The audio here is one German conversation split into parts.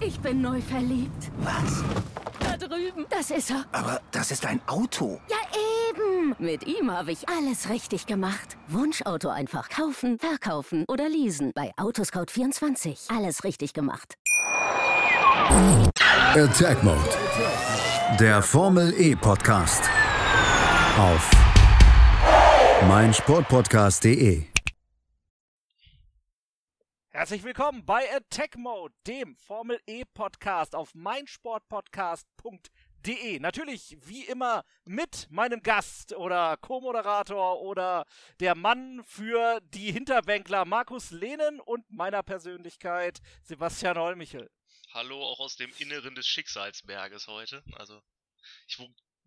Ich bin neu verliebt. Was? Da drüben. Das ist er. Aber das ist ein Auto. Ja, eben. Mit ihm habe ich alles richtig gemacht. Wunschauto einfach kaufen, verkaufen oder leasen. Bei Autoscout24. Alles richtig gemacht. Attack Mode. Der Formel E Podcast. Auf meinsportpodcast.de. Herzlich willkommen bei Attack Mode, dem Formel E Podcast auf meinsportpodcast.de. Natürlich wie immer mit meinem Gast oder Co-Moderator oder der Mann für die Hinterbänkler Markus Lehnen und meiner Persönlichkeit Sebastian Holmichel. Hallo auch aus dem Inneren des Schicksalsberges heute. Also ich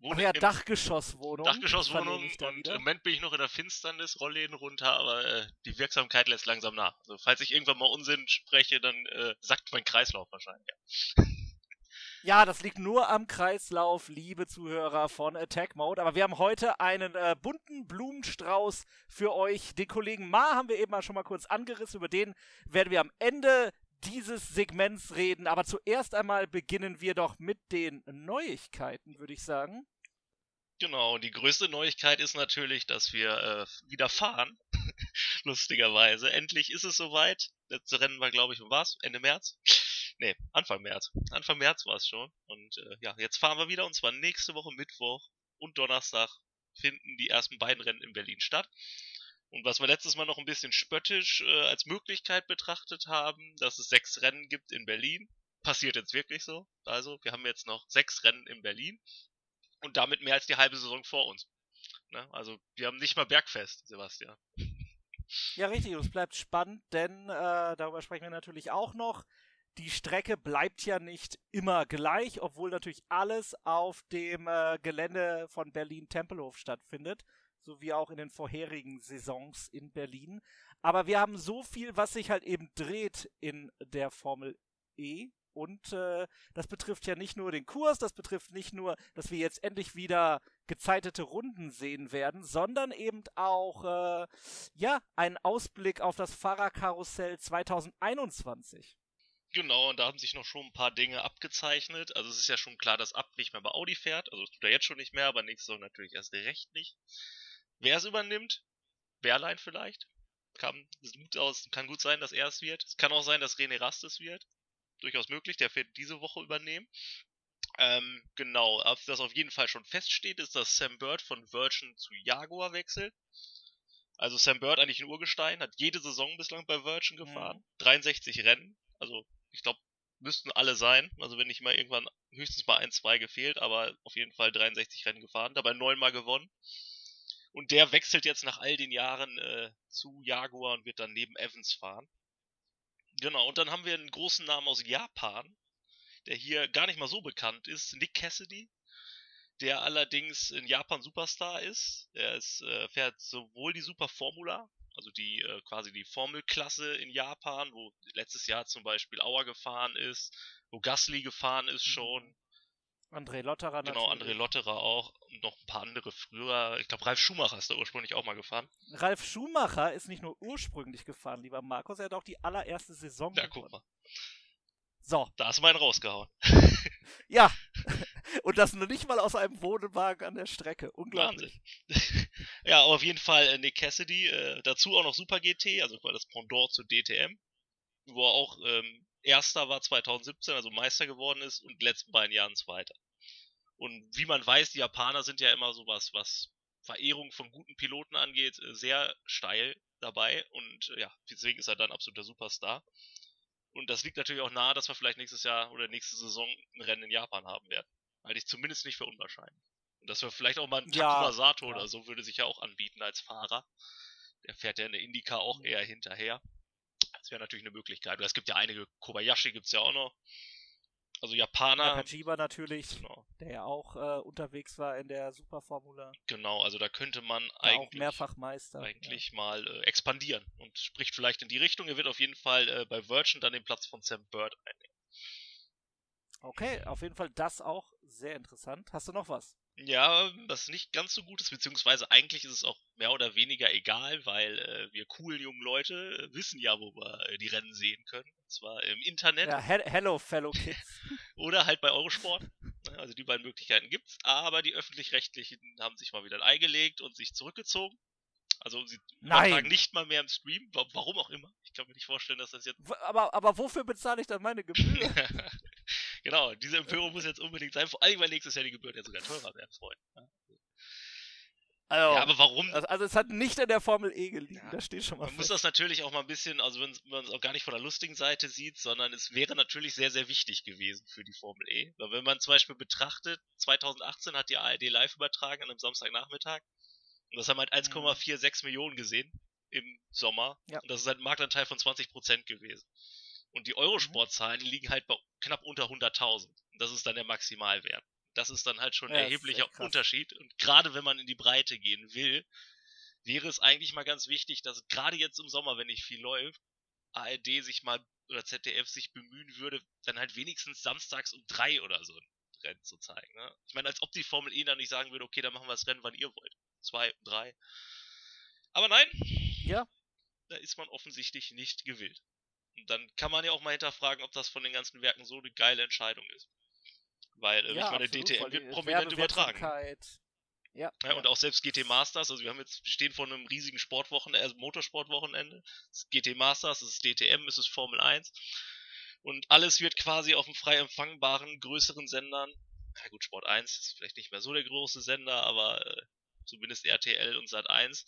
wohne ja, Dachgeschosswohnung. Dachgeschosswohnung und im Moment bin ich noch in der Finsternis, Rollläden runter, aber äh, die Wirksamkeit lässt langsam nach. Also falls ich irgendwann mal Unsinn spreche, dann äh, sackt mein Kreislauf wahrscheinlich. Ja, das liegt nur am Kreislauf, liebe Zuhörer von Attack Mode. Aber wir haben heute einen äh, bunten Blumenstrauß für euch. Den Kollegen Ma haben wir eben mal schon mal kurz angerissen. Über den werden wir am Ende dieses Segments reden. Aber zuerst einmal beginnen wir doch mit den Neuigkeiten, würde ich sagen. Genau, die größte Neuigkeit ist natürlich, dass wir äh, wieder fahren. Lustigerweise. Endlich ist es soweit. Letzte Rennen war, glaube ich, was? Ende März? Nee, Anfang März. Anfang März war es schon. Und äh, ja, jetzt fahren wir wieder und zwar nächste Woche Mittwoch und Donnerstag finden die ersten beiden Rennen in Berlin statt. Und was wir letztes Mal noch ein bisschen spöttisch äh, als Möglichkeit betrachtet haben, dass es sechs Rennen gibt in Berlin, passiert jetzt wirklich so. Also, wir haben jetzt noch sechs Rennen in Berlin und damit mehr als die halbe Saison vor uns. Ne? Also, wir haben nicht mal Bergfest, Sebastian. Ja, richtig. Und es bleibt spannend, denn äh, darüber sprechen wir natürlich auch noch. Die Strecke bleibt ja nicht immer gleich, obwohl natürlich alles auf dem äh, Gelände von Berlin-Tempelhof stattfindet so wie auch in den vorherigen Saisons in Berlin. Aber wir haben so viel, was sich halt eben dreht in der Formel E. Und äh, das betrifft ja nicht nur den Kurs, das betrifft nicht nur, dass wir jetzt endlich wieder gezeitete Runden sehen werden, sondern eben auch äh, ja einen Ausblick auf das Fahrerkarussell 2021. Genau, und da haben sich noch schon ein paar Dinge abgezeichnet. Also es ist ja schon klar, dass Ab nicht mehr bei Audi fährt. Also das tut er jetzt schon nicht mehr, aber nächste Saison natürlich erst recht nicht. Wer es übernimmt? Berlein vielleicht? Kann, gut aus, kann gut sein, dass er es wird. Es kann auch sein, dass René Rast es wird. Durchaus möglich, der wird diese Woche übernehmen. Ähm, genau, was auf jeden Fall schon feststeht, ist, dass Sam Bird von Virgin zu Jaguar wechselt. Also Sam Bird eigentlich ein Urgestein, hat jede Saison bislang bei Virgin gefahren. Mhm. 63 Rennen, also ich glaube, müssten alle sein. Also wenn nicht mal irgendwann höchstens mal ein, zwei gefehlt, aber auf jeden Fall 63 Rennen gefahren, dabei neunmal gewonnen. Und der wechselt jetzt nach all den Jahren äh, zu Jaguar und wird dann neben Evans fahren. Genau, und dann haben wir einen großen Namen aus Japan, der hier gar nicht mal so bekannt ist, Nick Cassidy, der allerdings in Japan Superstar ist. Er ist, äh, fährt sowohl die Super Formula, also die äh, quasi die Formelklasse in Japan, wo letztes Jahr zum Beispiel Auer gefahren ist, wo Gasly gefahren ist mhm. schon, André Lotterer Genau, André Lotterer auch und noch ein paar andere früher. Ich glaube, Ralf Schumacher ist da ursprünglich auch mal gefahren. Ralf Schumacher ist nicht nur ursprünglich gefahren, lieber Markus, er hat auch die allererste Saison Ja, gewonnen. guck mal. So. Da hast du meinen rausgehauen. ja. Und das nur nicht mal aus einem Wohnwagen an der Strecke. Unglaublich. Wahnsinn. ja, auf jeden Fall äh, Nick Cassidy. Äh, dazu auch noch Super GT, also das Pendant zu DTM. Wo er auch ähm, Erster war 2017, also Meister geworden ist und die letzten beiden Jahren Zweiter. Und wie man weiß, die Japaner sind ja immer sowas, was Verehrung von guten Piloten angeht, äh, sehr steil dabei und äh, ja, deswegen ist er dann absoluter Superstar. Und das liegt natürlich auch nahe, dass wir vielleicht nächstes Jahr oder nächste Saison ein Rennen in Japan haben werden. Halte ich zumindest nicht für unwahrscheinlich. Und dass wir vielleicht auch mal einen ja, Takuma Sato ja. oder so würde sich ja auch anbieten als Fahrer. Der fährt ja in der Indica auch eher hinterher. Das wäre natürlich eine Möglichkeit. Oder es gibt ja einige, Kobayashi gibt es ja auch noch. Also Japaner. Nakajiba natürlich, genau. der ja auch äh, unterwegs war in der Superformula. Genau, also da könnte man eigentlich, auch Mehrfachmeister, eigentlich ja. mal äh, expandieren und spricht vielleicht in die Richtung. Er wird auf jeden Fall äh, bei Virgin dann den Platz von Sam Bird einnehmen. Okay, auf jeden Fall das auch sehr interessant. Hast du noch was? Ja, was nicht ganz so gut ist, beziehungsweise eigentlich ist es auch mehr oder weniger egal, weil äh, wir coolen jungen Leute äh, wissen ja, wo wir äh, die Rennen sehen können. Und zwar im Internet. Ja, he hello, fellow kids. oder halt bei Eurosport. Ne, also die beiden Möglichkeiten gibt's. Aber die öffentlich-rechtlichen haben sich mal wieder ein Ei gelegt und sich zurückgezogen. Also sie übertragen nicht mal mehr im Stream, warum auch immer. Ich kann mir nicht vorstellen, dass das jetzt. Aber, aber wofür bezahle ich dann meine Gebühr? genau, diese Empörung muss jetzt unbedingt sein, vor allem weil nächstes Jahr die Gebühren ja sogar teurer werden, Freunde. Also, ja, aber warum? Also, also, es hat nicht in der Formel E gelegen, ja, da steht schon mal. Man fest. muss das natürlich auch mal ein bisschen, also wenn man es auch gar nicht von der lustigen Seite sieht, sondern es wäre natürlich sehr, sehr wichtig gewesen für die Formel E. Weil wenn man zum Beispiel betrachtet, 2018 hat die ARD live übertragen an einem Samstagnachmittag. Und das haben halt 1,46 mhm. Millionen gesehen im Sommer. Ja. Und das ist halt ein Marktanteil von 20% gewesen. Und die Eurosport-Zahlen, die liegen halt bei knapp unter 100.000. Das ist dann der Maximalwert. Das ist dann halt schon ein ja, erheblicher Unterschied. Und gerade wenn man in die Breite gehen will, wäre es eigentlich mal ganz wichtig, dass gerade jetzt im Sommer, wenn nicht viel läuft, ARD sich mal oder ZDF sich bemühen würde, dann halt wenigstens samstags um drei oder so ein Rennen zu zeigen. Ne? Ich meine, als ob die Formel E dann nicht sagen würde, okay, dann machen wir das Rennen, wann ihr wollt. Zwei, drei. Aber nein. Ja. Da ist man offensichtlich nicht gewillt. Und dann kann man ja auch mal hinterfragen, ob das von den ganzen Werken so eine geile Entscheidung ist. Weil, äh, ja, ich meine, absolut, DTM wird prominent übertragen. Ja, ja, und auch selbst GT Masters, also wir haben jetzt, wir stehen vor einem riesigen Sportwochenende, also Motorsportwochenende. Es ist GT Masters, es ist DTM, es ist Formel 1. Und alles wird quasi auf einem frei empfangbaren, größeren Sendern, na gut, Sport 1 ist vielleicht nicht mehr so der große Sender, aber äh, zumindest RTL und Sat 1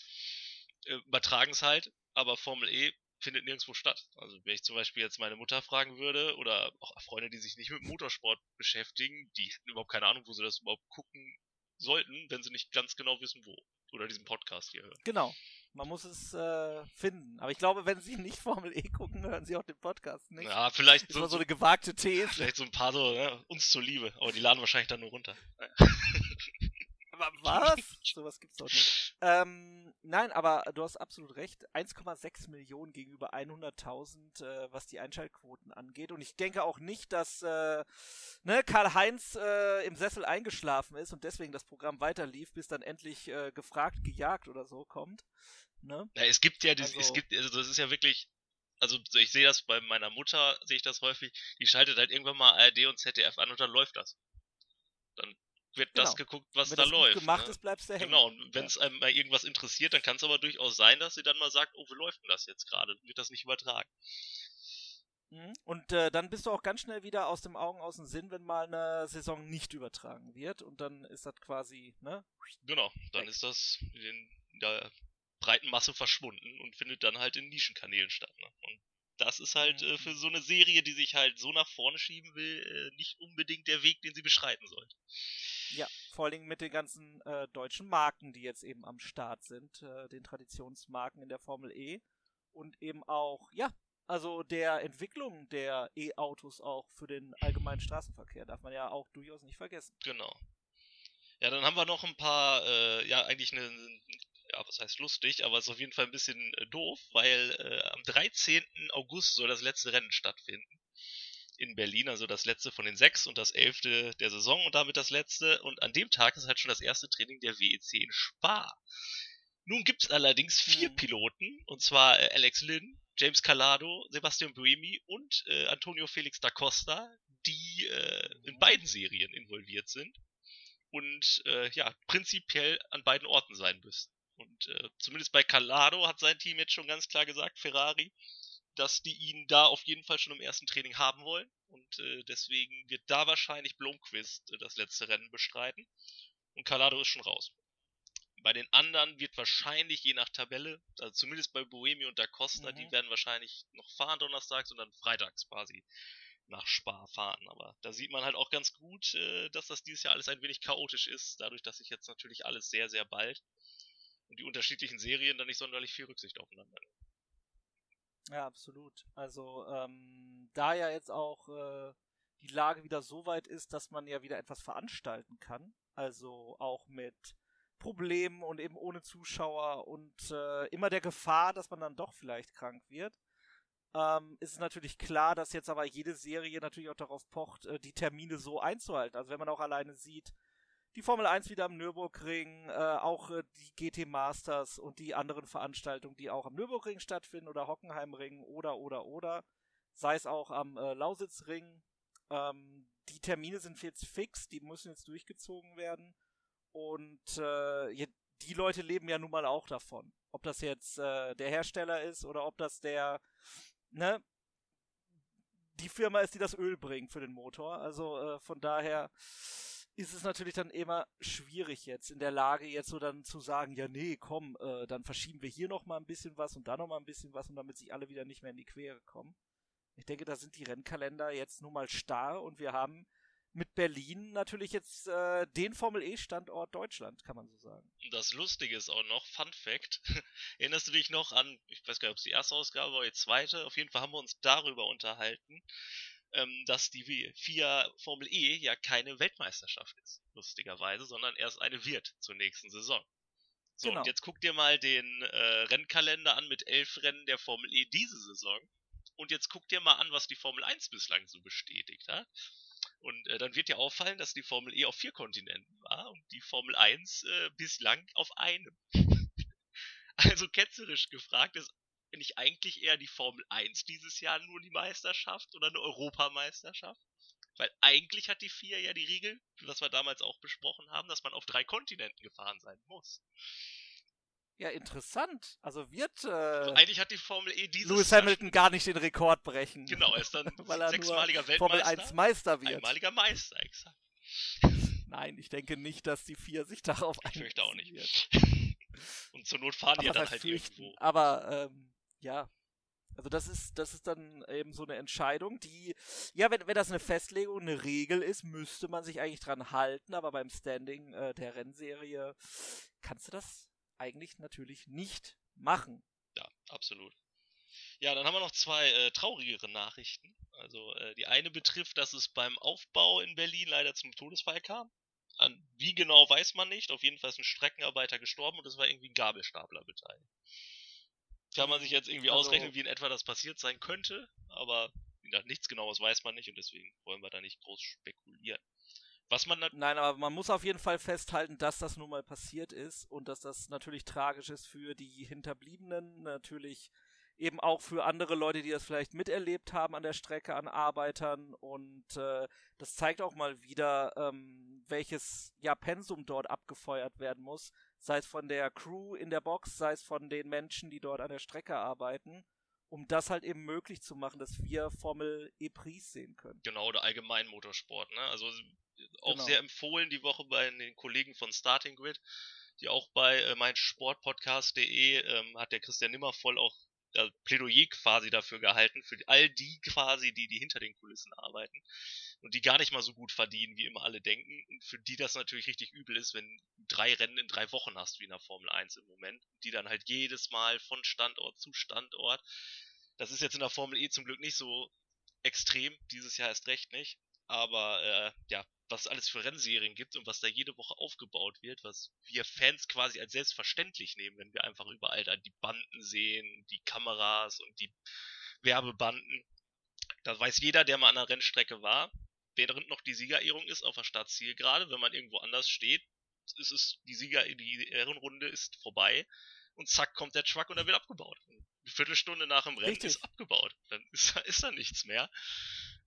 äh, übertragen es halt, aber Formel E findet nirgendwo statt. Also wenn ich zum Beispiel jetzt meine Mutter fragen würde oder auch Freunde, die sich nicht mit Motorsport beschäftigen, die hätten überhaupt keine Ahnung, wo sie das überhaupt gucken sollten, wenn sie nicht ganz genau wissen, wo. Oder diesen Podcast hier hören. Genau. Man muss es äh, finden. Aber ich glaube, wenn Sie nicht Formel E gucken, hören Sie auch den Podcast nicht. Ja, vielleicht so, so eine gewagte These. Vielleicht so ein paar so, ne, uns zur Liebe. Aber die laden wahrscheinlich dann nur runter. Was? Sowas gibt's doch nicht. Ähm, nein, aber du hast absolut recht. 1,6 Millionen gegenüber 100.000, äh, was die Einschaltquoten angeht. Und ich denke auch nicht, dass äh, ne, Karl-Heinz äh, im Sessel eingeschlafen ist und deswegen das Programm weiterlief, bis dann endlich äh, gefragt, gejagt oder so kommt. Ne? Ja, es gibt ja, das, also, es gibt, also das ist ja wirklich, also ich sehe das bei meiner Mutter, sehe ich das häufig, die schaltet halt irgendwann mal ARD und ZDF an und dann läuft das. Dann wird genau. das geguckt, was wenn da das läuft. Wenn gemacht ne? ist, bleibst du hängen. Genau, und wenn es ja. einem mal irgendwas interessiert, dann kann es aber durchaus sein, dass sie dann mal sagt, oh, wie läuft denn das jetzt gerade? Wird das nicht übertragen? Mhm. Und äh, dann bist du auch ganz schnell wieder aus dem Augen, aus dem Sinn, wenn mal eine Saison nicht übertragen wird. Und dann ist das quasi, ne? Genau, dann Weg. ist das in der breiten Masse verschwunden und findet dann halt in Nischenkanälen statt. Ne? Und das ist halt mhm. äh, für so eine Serie, die sich halt so nach vorne schieben will, äh, nicht unbedingt der Weg, den sie beschreiten sollte. Ja, vor Dingen mit den ganzen äh, deutschen Marken, die jetzt eben am Start sind, äh, den Traditionsmarken in der Formel E und eben auch, ja, also der Entwicklung der E-Autos auch für den allgemeinen Straßenverkehr darf man ja auch durchaus nicht vergessen. Genau. Ja, dann haben wir noch ein paar, äh, ja, eigentlich eine, ja, was heißt lustig, aber es ist auf jeden Fall ein bisschen äh, doof, weil äh, am 13. August soll das letzte Rennen stattfinden in Berlin, also das letzte von den sechs und das elfte der Saison und damit das letzte. Und an dem Tag ist halt schon das erste Training der WEC in Spa. Nun gibt es allerdings vier mhm. Piloten, und zwar äh, Alex Lynn, James Calado, Sebastian Buemi und äh, Antonio Felix da Costa, die äh, in mhm. beiden Serien involviert sind und äh, ja, prinzipiell an beiden Orten sein müssen. Und äh, zumindest bei Calado hat sein Team jetzt schon ganz klar gesagt, Ferrari, dass die ihn da auf jeden Fall schon im ersten Training haben wollen. Und äh, deswegen wird da wahrscheinlich Blomqvist äh, das letzte Rennen bestreiten. Und Calado ist schon raus. Bei den anderen wird wahrscheinlich je nach Tabelle, also zumindest bei Bohemi und Da Costa, mhm. die werden wahrscheinlich noch fahren donnerstags und dann freitags quasi nach Spa fahren. Aber da sieht man halt auch ganz gut, äh, dass das dieses Jahr alles ein wenig chaotisch ist, dadurch, dass sich jetzt natürlich alles sehr, sehr bald und die unterschiedlichen Serien dann nicht sonderlich viel Rücksicht aufeinander nehmen. Ja, absolut. Also ähm, da ja jetzt auch äh, die Lage wieder so weit ist, dass man ja wieder etwas veranstalten kann, also auch mit Problemen und eben ohne Zuschauer und äh, immer der Gefahr, dass man dann doch vielleicht krank wird, ähm, ist es natürlich klar, dass jetzt aber jede Serie natürlich auch darauf pocht, äh, die Termine so einzuhalten. Also wenn man auch alleine sieht, die Formel 1 wieder am Nürburgring, äh, auch äh, die GT Masters und die anderen Veranstaltungen, die auch am Nürburgring stattfinden oder Hockenheimring oder oder oder, sei es auch am äh, Lausitzring. Ähm, die Termine sind jetzt fix, die müssen jetzt durchgezogen werden und äh, die Leute leben ja nun mal auch davon. Ob das jetzt äh, der Hersteller ist oder ob das der, ne, die Firma ist, die das Öl bringt für den Motor. Also äh, von daher ist es natürlich dann immer schwierig jetzt in der Lage jetzt so dann zu sagen, ja nee, komm, äh, dann verschieben wir hier noch mal ein bisschen was und da noch mal ein bisschen was und damit sich alle wieder nicht mehr in die Quere kommen. Ich denke, da sind die Rennkalender jetzt nun mal starr und wir haben mit Berlin natürlich jetzt äh, den Formel E Standort Deutschland, kann man so sagen. Das Lustige ist auch noch, Fun Fact, erinnerst du dich noch an, ich weiß gar nicht, ob es die erste Ausgabe war die zweite, auf jeden Fall haben wir uns darüber unterhalten, ähm, dass die FIA Formel E ja keine Weltmeisterschaft ist, lustigerweise, sondern erst eine wird zur nächsten Saison. So, genau. und jetzt guck dir mal den äh, Rennkalender an mit elf Rennen der Formel E diese Saison. Und jetzt guck dir mal an, was die Formel 1 bislang so bestätigt hat. Und äh, dann wird dir auffallen, dass die Formel E auf vier Kontinenten war und die Formel 1 äh, bislang auf einem. also ketzerisch gefragt ist nicht eigentlich eher die Formel 1 dieses Jahr nur die Meisterschaft oder eine Europameisterschaft? Weil eigentlich hat die FIA ja die Regel, was wir damals auch besprochen haben, dass man auf drei Kontinenten gefahren sein muss. Ja, interessant. Also wird äh, also eigentlich hat die Formel E dieses Lewis Hamilton gar nicht den Rekord brechen. Genau, er ist dann weil er sechsmaliger Weltmeister. Formel 1 Meister wird. Einmaliger Meister, exakt. Nein, ich denke nicht, dass die vier sich darauf Ich fürchte auch nicht. Wird. Und zur Not fahren die ja dann halt fürchten, irgendwo. Aber ähm, ja, also das ist, das ist dann eben so eine Entscheidung, die, ja, wenn, wenn das eine Festlegung, eine Regel ist, müsste man sich eigentlich dran halten, aber beim Standing äh, der Rennserie kannst du das eigentlich natürlich nicht machen. Ja, absolut. Ja, dann haben wir noch zwei äh, traurigere Nachrichten. Also äh, die eine betrifft, dass es beim Aufbau in Berlin leider zum Todesfall kam. An wie genau weiß man nicht. Auf jeden Fall ist ein Streckenarbeiter gestorben und es war irgendwie ein Gabelstapler beteiligt. Kann man sich jetzt irgendwie also, ausrechnen, wie in etwa das passiert sein könnte, aber nichts genaues weiß man nicht und deswegen wollen wir da nicht groß spekulieren. Was man Nein, aber man muss auf jeden Fall festhalten, dass das nun mal passiert ist und dass das natürlich tragisch ist für die Hinterbliebenen, natürlich eben auch für andere Leute, die das vielleicht miterlebt haben an der Strecke, an Arbeitern und äh, das zeigt auch mal wieder, ähm, welches ja Pensum dort abgefeuert werden muss, sei es von der Crew in der Box, sei es von den Menschen, die dort an der Strecke arbeiten, um das halt eben möglich zu machen, dass wir Formel E-Prix sehen können. Genau, oder allgemein Motorsport, ne? Also auch genau. sehr empfohlen die Woche bei den Kollegen von Starting Grid, die auch bei äh, meinsportpodcast.de ähm, hat der Christian Nimmervoll auch äh, Plädoyer quasi dafür gehalten, für all die quasi, die, die hinter den Kulissen arbeiten und die gar nicht mal so gut verdienen, wie immer alle denken und für die das natürlich richtig übel ist, wenn du drei Rennen in drei Wochen hast, wie in der Formel 1 im Moment, die dann halt jedes Mal von Standort zu Standort. Das ist jetzt in der Formel E zum Glück nicht so extrem, dieses Jahr erst recht nicht, aber äh, ja, was es alles für Rennserien gibt und was da jede Woche aufgebaut wird, was wir Fans quasi als selbstverständlich nehmen, wenn wir einfach überall da die Banden sehen, die Kameras und die Werbebanden. Da weiß jeder, der mal an der Rennstrecke war, während noch die Siegerehrung ist auf der Startziel gerade, wenn man irgendwo anders steht, ist es die Sieger die Ehrenrunde ist vorbei und zack kommt der Truck und er wird abgebaut. Eine Viertelstunde nach dem Rennen Richtig. ist abgebaut. Dann ist, ist da nichts mehr.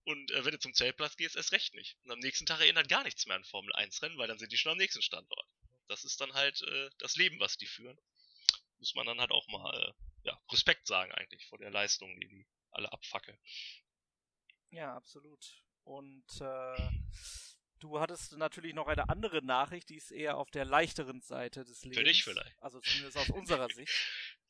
Und äh, wenn du zum Zeltplatz gehst, erst recht nicht. Und am nächsten Tag erinnert gar nichts mehr an Formel 1 Rennen, weil dann sind die schon am nächsten Standort. Das ist dann halt äh, das Leben, was die führen. Muss man dann halt auch mal äh, ja, Respekt sagen eigentlich vor der Leistung, die die alle abfackeln. Ja, absolut. Und äh, du hattest natürlich noch eine andere Nachricht, die ist eher auf der leichteren Seite des Lebens. Für dich vielleicht. Also zumindest aus unserer Sicht.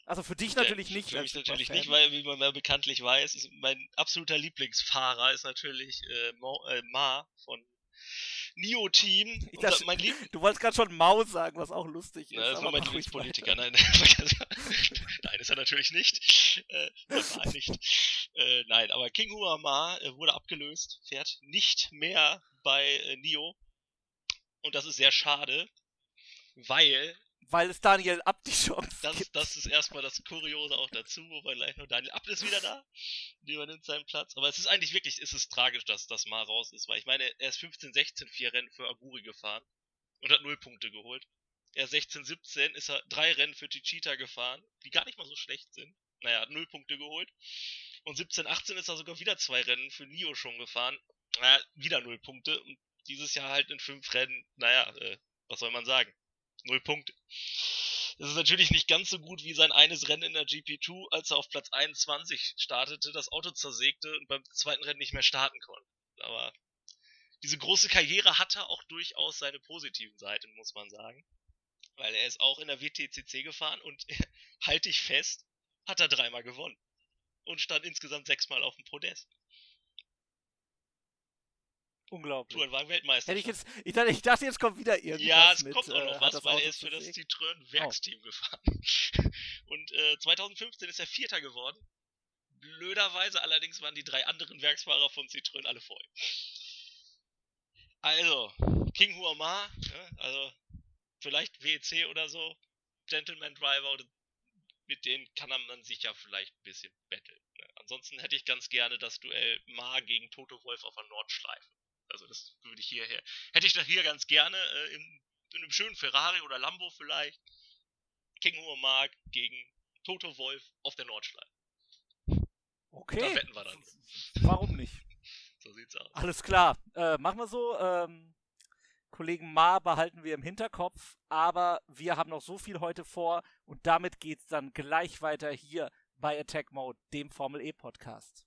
Also für dich natürlich nicht. Für mich natürlich Fan. nicht, weil, wie man ja bekanntlich weiß, ist mein absoluter Lieblingsfahrer ist natürlich äh, Mo, äh, Ma von Nio Team. Lieb du wolltest gerade schon Mau sagen, was auch lustig ist. Ja, das ist nur mein Lieblingspolitiker. Nein, nein, ist er natürlich nicht. Äh, nicht. Äh, nein, aber King Hua Ma äh, wurde abgelöst, fährt nicht mehr bei äh, Nio. Und das ist sehr schade, weil weil es Daniel Abt die Chance das, gibt. Das ist erstmal das Kuriose auch dazu, wobei gleich noch Daniel Abt ist wieder da. Die übernimmt seinen Platz. Aber es ist eigentlich wirklich, ist es tragisch, dass das mal raus ist, weil ich meine, er ist 15, 16 vier Rennen für Aguri gefahren. und hat null Punkte geholt. Er 16, 17 ist er drei Rennen für Chichita gefahren, die gar nicht mal so schlecht sind. Naja, hat null Punkte geholt. Und 17, 18 ist er sogar wieder zwei Rennen für Nio schon gefahren. Naja, wieder null Punkte. Und dieses Jahr halt in fünf Rennen, naja, äh, was soll man sagen? Null Punkte. Das ist natürlich nicht ganz so gut wie sein eines Rennen in der GP2, als er auf Platz 21 startete, das Auto zersägte und beim zweiten Rennen nicht mehr starten konnte. Aber diese große Karriere hatte auch durchaus seine positiven Seiten, muss man sagen. Weil er ist auch in der WTCC gefahren und halte ich fest, hat er dreimal gewonnen. Und stand insgesamt sechsmal auf dem Podest. Unglaublich. Tourenwagen Weltmeister. Hätte ich jetzt, ich dachte, ich dachte, jetzt kommt wieder irgendwas. Ja, es mit, kommt auch äh, noch hat was, weil Auto er ist für das zersägt. Citroën Werksteam gefahren. Und äh, 2015 ist er Vierter geworden. Blöderweise allerdings waren die drei anderen Werksfahrer von Citroën alle vor ihm. Also, King Huama, ja, also vielleicht WEC oder so, Gentleman Driver, oder mit denen kann man sich ja vielleicht ein bisschen betteln. Ne? Ansonsten hätte ich ganz gerne das Duell Ma gegen Toto Wolf auf der Nordschleife. Also das würde ich hierher, hätte ich doch hier ganz gerne äh, in, in einem schönen Ferrari oder Lambo vielleicht. King Huama gegen Toto Wolf auf der Nordschleife. Okay. Da wetten wir dann. Warum nicht? So sieht's aus. Alles klar. Äh, machen wir so. Ähm, Kollegen Ma behalten wir im Hinterkopf, aber wir haben noch so viel heute vor und damit geht's dann gleich weiter hier bei Attack Mode, dem Formel E Podcast.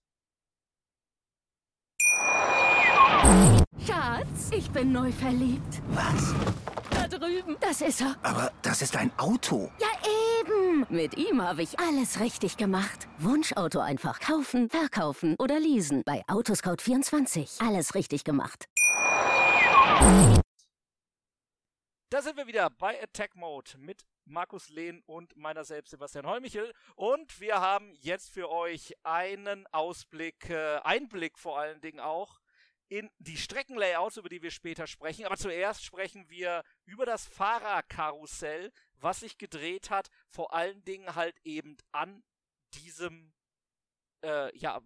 Schatz, ich bin neu verliebt. Was? Da drüben. Das ist er. Aber das ist ein Auto. Ja, eben. Mit ihm habe ich alles richtig gemacht. Wunschauto einfach kaufen, verkaufen oder leasen. Bei Autoscout24. Alles richtig gemacht. Da sind wir wieder bei Attack Mode mit Markus Lehn und meiner selbst Sebastian Holmichel. Und wir haben jetzt für euch einen Ausblick, äh, Einblick vor allen Dingen auch in die Streckenlayouts, über die wir später sprechen. Aber zuerst sprechen wir über das Fahrerkarussell, was sich gedreht hat, vor allen Dingen halt eben an diesem, äh, ja,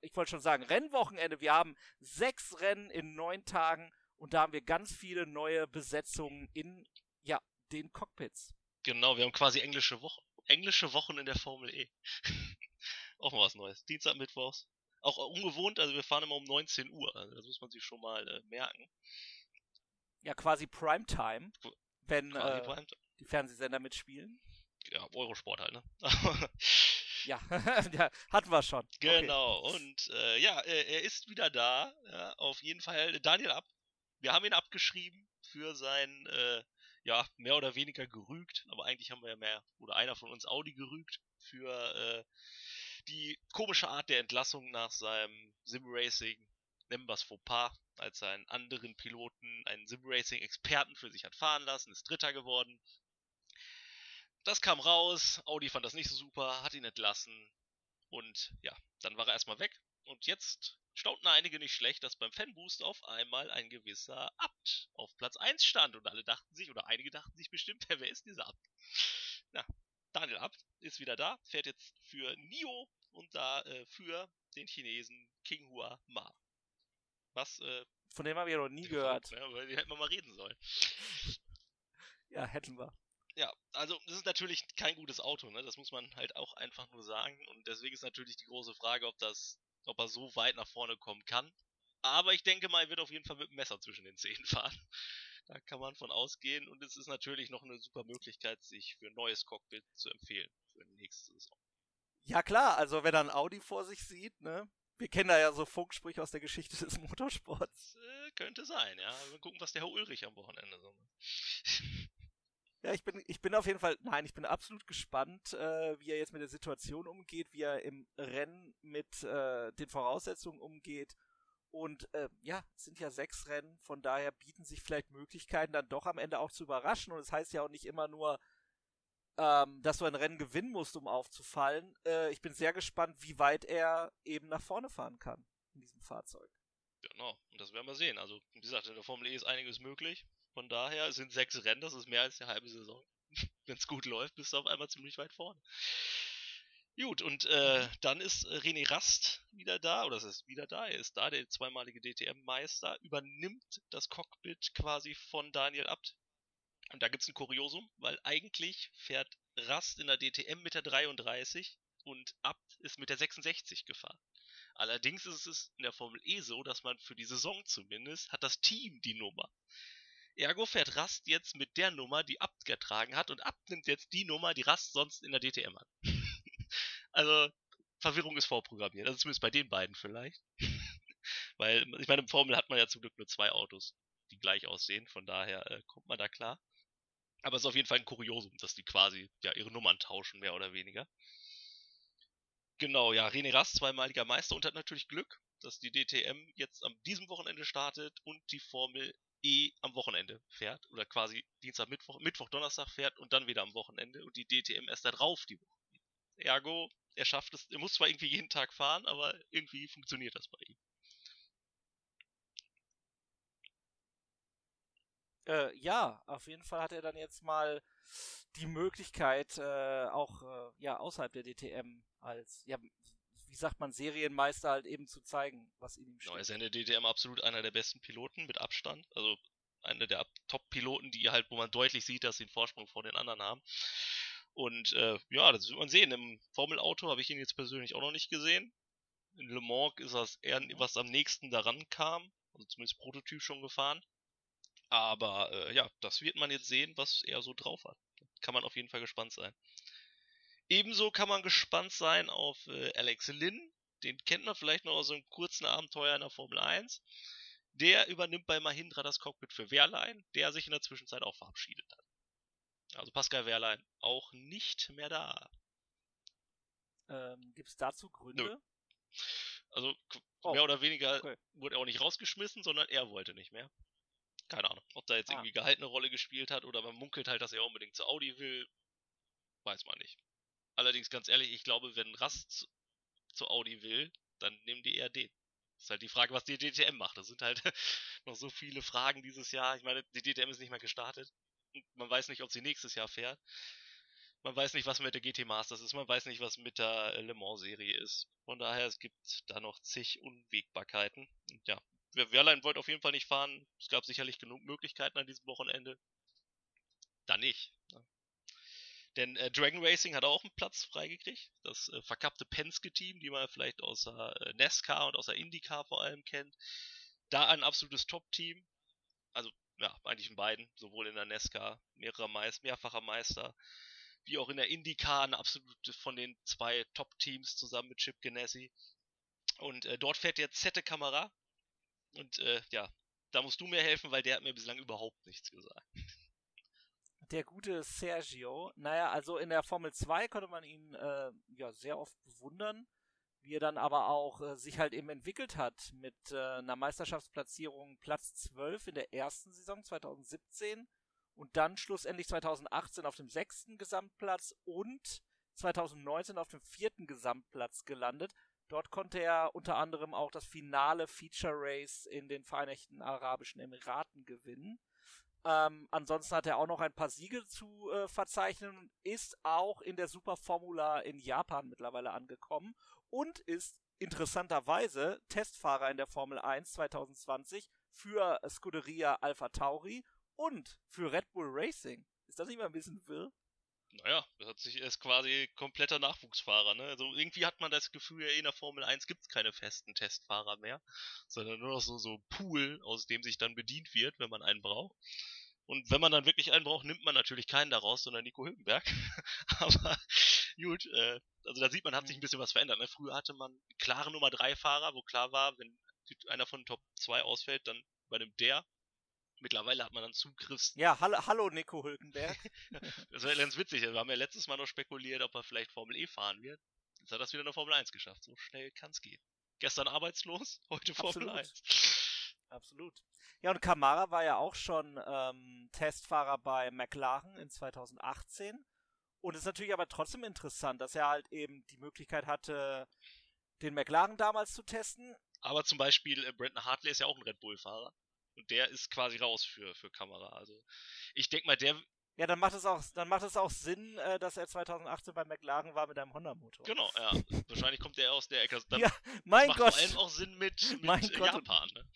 ich wollte schon sagen, Rennwochenende. Wir haben sechs Rennen in neun Tagen und da haben wir ganz viele neue Besetzungen in, ja, den Cockpits. Genau, wir haben quasi englische Wochen. Englische Wochen in der Formel E. Auch mal was Neues. Dienstag, Mittwochs. Auch ungewohnt, also wir fahren immer um 19 Uhr. Also das muss man sich schon mal äh, merken. Ja, quasi Primetime, wenn Quasi äh, Prime- die Fernsehsender mitspielen. ja, Eurosport halt, ne? Ja, ja, hatten wir schon. Okay. Genau, und äh, ja, er ist wieder da. Ja, auf jeden Fall Daniel ab. Wir haben ihn abgeschrieben für sein, äh, ja, mehr oder weniger gerügt, aber eigentlich haben wir ja mehr, oder einer von uns Audi gerügt für äh, die komische Art der Entlassung nach seinem Sim-Racing, nennen wir es Fauxpas, als er einen anderen Piloten, einen Sim-Racing-Experten für sich hat fahren lassen, ist Dritter geworden. Das kam raus, Audi fand das nicht so super, hat ihn entlassen und ja, dann war er erstmal weg. Und jetzt staunten einige nicht schlecht, dass beim Fanboost auf einmal ein gewisser Abt auf Platz 1 stand. Und alle dachten sich, oder einige dachten sich bestimmt, wer ist dieser Abt? Na, Daniel Abt ist wieder da, fährt jetzt für Nio und da äh, für den Chinesen King Hua Ma. Was, äh, Von dem haben wir noch nie gehört. Ja, weil die hätten wir mal reden sollen. Ja, hätten wir. Ja, also das ist natürlich kein gutes Auto, ne? Das muss man halt auch einfach nur sagen. Und deswegen ist natürlich die große Frage, ob das, ob er so weit nach vorne kommen kann. Aber ich denke mal, er wird auf jeden Fall mit dem Messer zwischen den Zähnen fahren. Da kann man von ausgehen. Und es ist natürlich noch eine super Möglichkeit, sich für ein neues Cockpit zu empfehlen für die nächste Saison. Ja klar, also wenn er ein Audi vor sich sieht, ne? Wir kennen da ja so Funksprüche aus der Geschichte des Motorsports. Äh, könnte sein, ja. Wir gucken, was der Herr Ulrich am Wochenende so macht. Ja, ich bin, ich bin auf jeden Fall, nein, ich bin absolut gespannt, äh, wie er jetzt mit der Situation umgeht, wie er im Rennen mit äh, den Voraussetzungen umgeht. Und äh, ja, es sind ja sechs Rennen, von daher bieten sich vielleicht Möglichkeiten, dann doch am Ende auch zu überraschen. Und es das heißt ja auch nicht immer nur, ähm, dass du ein Rennen gewinnen musst, um aufzufallen. Äh, ich bin sehr gespannt, wie weit er eben nach vorne fahren kann in diesem Fahrzeug. Genau, und das werden wir sehen. Also, wie gesagt, in der Formel E ist einiges möglich. Von daher es sind sechs Rennen, das ist mehr als die halbe Saison. Wenn es gut läuft, bist du auf einmal ziemlich weit vorne. Gut, und äh, dann ist äh, René Rast wieder da, oder es ist wieder da, er ist da, der zweimalige DTM-Meister, übernimmt das Cockpit quasi von Daniel Abt. Und da gibt es ein Kuriosum, weil eigentlich fährt Rast in der DTM mit der 33 und Abt ist mit der 66 gefahren. Allerdings ist es in der Formel E so, dass man für die Saison zumindest hat das Team die Nummer. Ergo fährt Rast jetzt mit der Nummer, die Abt getragen hat und Abt nimmt jetzt die Nummer, die Rast sonst in der DTM hat. Also Verwirrung ist vorprogrammiert. Also zumindest bei den beiden vielleicht. Weil, ich meine, im Formel hat man ja zum Glück nur zwei Autos, die gleich aussehen. Von daher äh, kommt man da klar. Aber es ist auf jeden Fall ein Kuriosum, dass die quasi ja ihre Nummern tauschen, mehr oder weniger. Genau, ja, René Rast, zweimaliger Meister und hat natürlich Glück, dass die DTM jetzt am diesem Wochenende startet und die Formel E am Wochenende fährt oder quasi Dienstag, Mittwoch, Mittwoch, Donnerstag fährt und dann wieder am Wochenende und die DTM erst da drauf die Woche. Ergo, er schafft es, er muss zwar irgendwie jeden Tag fahren, aber irgendwie funktioniert das bei ihm. Äh, ja, auf jeden Fall hat er dann jetzt mal die Möglichkeit, äh, auch äh, ja außerhalb der DTM als, ja, wie sagt man, Serienmeister halt eben zu zeigen, was in ihm steht. Genau, er ist in der DTM absolut einer der besten Piloten mit Abstand. Also einer der Top-Piloten, die halt, wo man deutlich sieht, dass sie einen Vorsprung vor den anderen haben. Und äh, ja, das wird man sehen. Im Formelauto habe ich ihn jetzt persönlich auch noch nicht gesehen. In Le Mans ist das eher was am nächsten daran kam. Also zumindest Prototyp schon gefahren. Aber äh, ja, das wird man jetzt sehen, was er so drauf hat. Kann man auf jeden Fall gespannt sein. Ebenso kann man gespannt sein auf äh, Alex Lynn. Den kennt man vielleicht noch aus einem kurzen Abenteuer in der Formel 1. Der übernimmt bei Mahindra das Cockpit für Wehrlein, der sich in der Zwischenzeit auch verabschiedet hat. Also Pascal Wehrlein auch nicht mehr da. Ähm, Gibt es dazu Gründe? Nö. Also oh. mehr oder weniger okay. wurde er auch nicht rausgeschmissen, sondern er wollte nicht mehr. Keine Ahnung, ob da jetzt ah. irgendwie Gehalt eine Rolle gespielt hat oder man munkelt halt, dass er unbedingt zu Audi will. Weiß man nicht. Allerdings ganz ehrlich, ich glaube, wenn Rast zu Audi will, dann nehmen die eher den. Das ist halt die Frage, was die DTM macht. Das sind halt noch so viele Fragen dieses Jahr. Ich meine, die DTM ist nicht mehr gestartet. Man weiß nicht, ob sie nächstes Jahr fährt. Man weiß nicht, was mit der GT Masters ist. Man weiß nicht, was mit der Le Mans Serie ist. Von daher, es gibt da noch zig Unwägbarkeiten. Und ja, Wehrlein wollte auf jeden Fall nicht fahren. Es gab sicherlich genug Möglichkeiten an diesem Wochenende. Dann nicht. Ne? Denn äh, Dragon Racing hat auch einen Platz freigekriegt. Das äh, verkappte Penske-Team, die man vielleicht aus der äh, NASCAR und aus der IndyCar vor allem kennt. Da ein absolutes Top-Team. Also, ja, eigentlich in beiden. Sowohl in der NASCAR, mehrerer Meister, mehrfacher Meister, wie auch in der IndyCar ein absolutes von den zwei Top-Teams zusammen mit Chip Ganassi. Und äh, dort fährt jetzt Zette Kamera, und äh, ja, da musst du mir helfen, weil der hat mir bislang überhaupt nichts gesagt. Der gute Sergio, naja, also in der Formel 2 konnte man ihn äh, ja sehr oft bewundern, wie er dann aber auch äh, sich halt eben entwickelt hat mit äh, einer Meisterschaftsplatzierung Platz 12 in der ersten Saison 2017 und dann schlussendlich 2018 auf dem sechsten Gesamtplatz und 2019 auf dem vierten Gesamtplatz gelandet. Dort konnte er unter anderem auch das finale Feature Race in den Vereinigten Arabischen Emiraten gewinnen. Ähm, ansonsten hat er auch noch ein paar Siege zu äh, verzeichnen ist auch in der Superformula in Japan mittlerweile angekommen und ist interessanterweise Testfahrer in der Formel 1 2020 für Scuderia Alpha Tauri und für Red Bull Racing. Ist das nicht mal ein bisschen wirr? Naja, das hat sich, er ist quasi kompletter Nachwuchsfahrer, ne? Also irgendwie hat man das Gefühl, in der Formel 1 gibt es keine festen Testfahrer mehr, sondern nur noch so, so Pool, aus dem sich dann bedient wird, wenn man einen braucht. Und wenn man dann wirklich einen braucht, nimmt man natürlich keinen daraus, sondern Nico Hülkenberg. Aber gut, äh, also da sieht man, hat sich ein bisschen was verändert. Ne? Früher hatte man klare Nummer 3 Fahrer, wo klar war, wenn einer von Top 2 ausfällt, dann übernimmt der Mittlerweile hat man dann Zugriffs. Ja, hallo, hallo Nico Hülkenberg. das wäre ganz witzig. Wir haben ja letztes Mal noch spekuliert, ob er vielleicht Formel E fahren wird. Jetzt hat er es wieder in der Formel 1 geschafft. So schnell kann es gehen. Gestern arbeitslos, heute Formel Absolut. 1. Absolut. Ja, und Kamara war ja auch schon ähm, Testfahrer bei McLaren in 2018. Und es ist natürlich aber trotzdem interessant, dass er halt eben die Möglichkeit hatte, den McLaren damals zu testen. Aber zum Beispiel äh, Brandon Hartley ist ja auch ein Red Bull-Fahrer. Und der ist quasi raus für, für Kamera. Also ich denke mal, der. Ja, dann macht es auch, dann macht es auch Sinn, äh, dass er 2018 bei McLaren war mit einem Honda-Motor. Genau, ja. Wahrscheinlich kommt der aus der Ecke. Dann ja, mein macht Gott. vor allem auch Sinn mit, mit Japan, ne?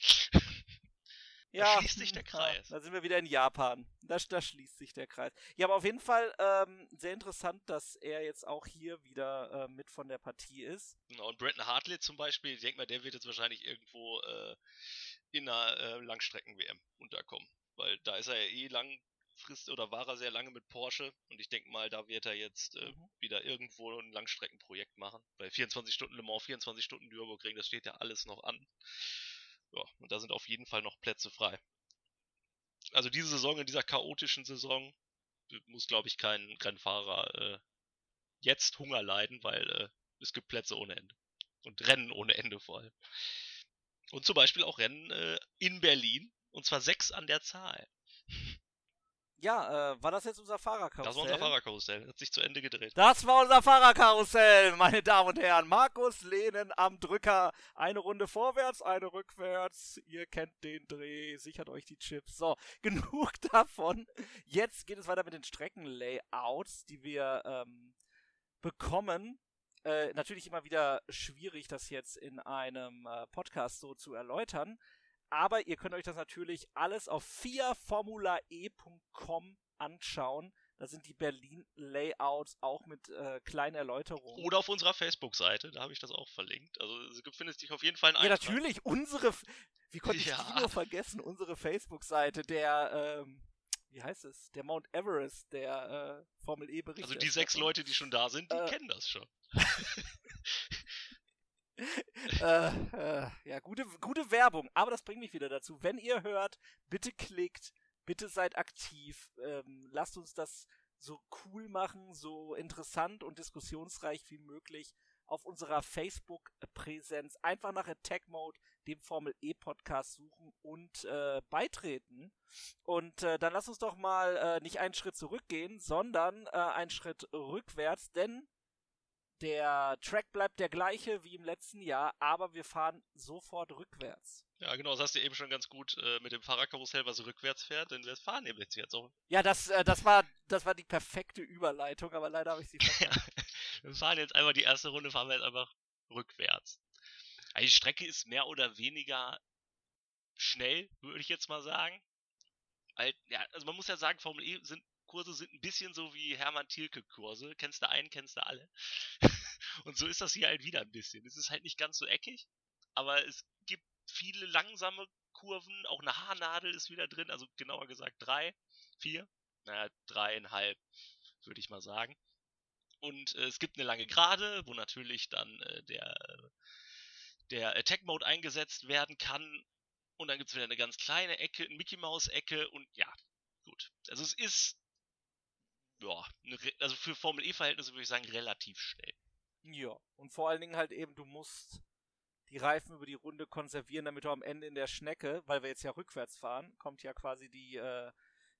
Ja. Da schließt sich der Kreis. Ja, da sind wir wieder in Japan. Da, da schließt sich der Kreis. Ja, aber auf jeden Fall ähm, sehr interessant, dass er jetzt auch hier wieder äh, mit von der Partie ist. Genau, und Brandon Hartley zum Beispiel, ich denke mal, der wird jetzt wahrscheinlich irgendwo äh, in einer äh, Langstrecken-WM unterkommen. Weil da ist er ja eh langfrist oder war er sehr lange mit Porsche und ich denke mal, da wird er jetzt äh, mhm. wieder irgendwo ein Langstreckenprojekt machen. Bei 24 Stunden Le Mans, 24 Stunden Nürburgring, das steht ja alles noch an. Ja, und da sind auf jeden Fall noch Plätze frei also diese Saison, in dieser chaotischen Saison, muss, glaube ich, kein, kein Fahrer äh, jetzt Hunger leiden, weil äh, es gibt Plätze ohne Ende. Und Rennen ohne Ende vor allem. Und zum Beispiel auch Rennen äh, in Berlin. Und zwar sechs an der Zahl. Ja, äh, war das jetzt unser Fahrerkarussell? Das war unser Fahrerkarussell, hat sich zu Ende gedreht. Das war unser Fahrerkarussell, meine Damen und Herren. Markus Lehnen am Drücker. Eine Runde vorwärts, eine rückwärts. Ihr kennt den Dreh, sichert euch die Chips. So, genug davon. Jetzt geht es weiter mit den Streckenlayouts, die wir ähm, bekommen. Äh, natürlich immer wieder schwierig, das jetzt in einem äh, Podcast so zu erläutern. Aber ihr könnt euch das natürlich alles auf fiaformulae.com anschauen. Da sind die Berlin-Layouts auch mit äh, kleinen Erläuterungen. Oder auf unserer Facebook-Seite, da habe ich das auch verlinkt. Also findest dich auf jeden Fall ein Ja, natürlich, unsere, wie konnte ich ja. die nur vergessen, unsere Facebook-Seite, der, ähm, wie heißt es, der Mount Everest, der äh, Formel E-Bericht. Also die sechs Leute, die schon da sind, die äh, kennen das schon. äh, äh, ja, gute, gute Werbung. Aber das bringt mich wieder dazu. Wenn ihr hört, bitte klickt, bitte seid aktiv. Ähm, lasst uns das so cool machen, so interessant und diskussionsreich wie möglich auf unserer Facebook-Präsenz. Einfach nach Attack Mode, dem Formel E-Podcast suchen und äh, beitreten. Und äh, dann lasst uns doch mal äh, nicht einen Schritt zurückgehen, sondern äh, einen Schritt rückwärts, denn der Track bleibt der gleiche wie im letzten Jahr, aber wir fahren sofort rückwärts. Ja, genau, das hast du eben schon ganz gut äh, mit dem Fahrradkarussell, was rückwärts fährt, denn wir fahren eben jetzt auch. Ja, das, äh, das, war, das war die perfekte Überleitung, aber leider habe ich sie verpasst. Wir fahren jetzt einfach die erste Runde, fahren wir jetzt einfach rückwärts. Also die Strecke ist mehr oder weniger schnell, würde ich jetzt mal sagen. Also man muss ja sagen, Formel E sind Kurse sind ein bisschen so wie Hermann Thielke Kurse. Kennst du einen, kennst du alle. und so ist das hier halt wieder ein bisschen. Es ist halt nicht ganz so eckig, aber es gibt viele langsame Kurven. Auch eine Haarnadel ist wieder drin. Also genauer gesagt drei, vier, naja, dreieinhalb, würde ich mal sagen. Und äh, es gibt eine lange Gerade, wo natürlich dann äh, der, der Attack Mode eingesetzt werden kann. Und dann gibt es wieder eine ganz kleine Ecke, eine Mickey Maus Ecke und ja, gut. Also es ist ja, also für Formel E-Verhältnisse würde ich sagen, relativ schnell. Ja, und vor allen Dingen halt eben, du musst die Reifen über die Runde konservieren, damit du am Ende in der Schnecke, weil wir jetzt ja rückwärts fahren, kommt ja quasi die äh,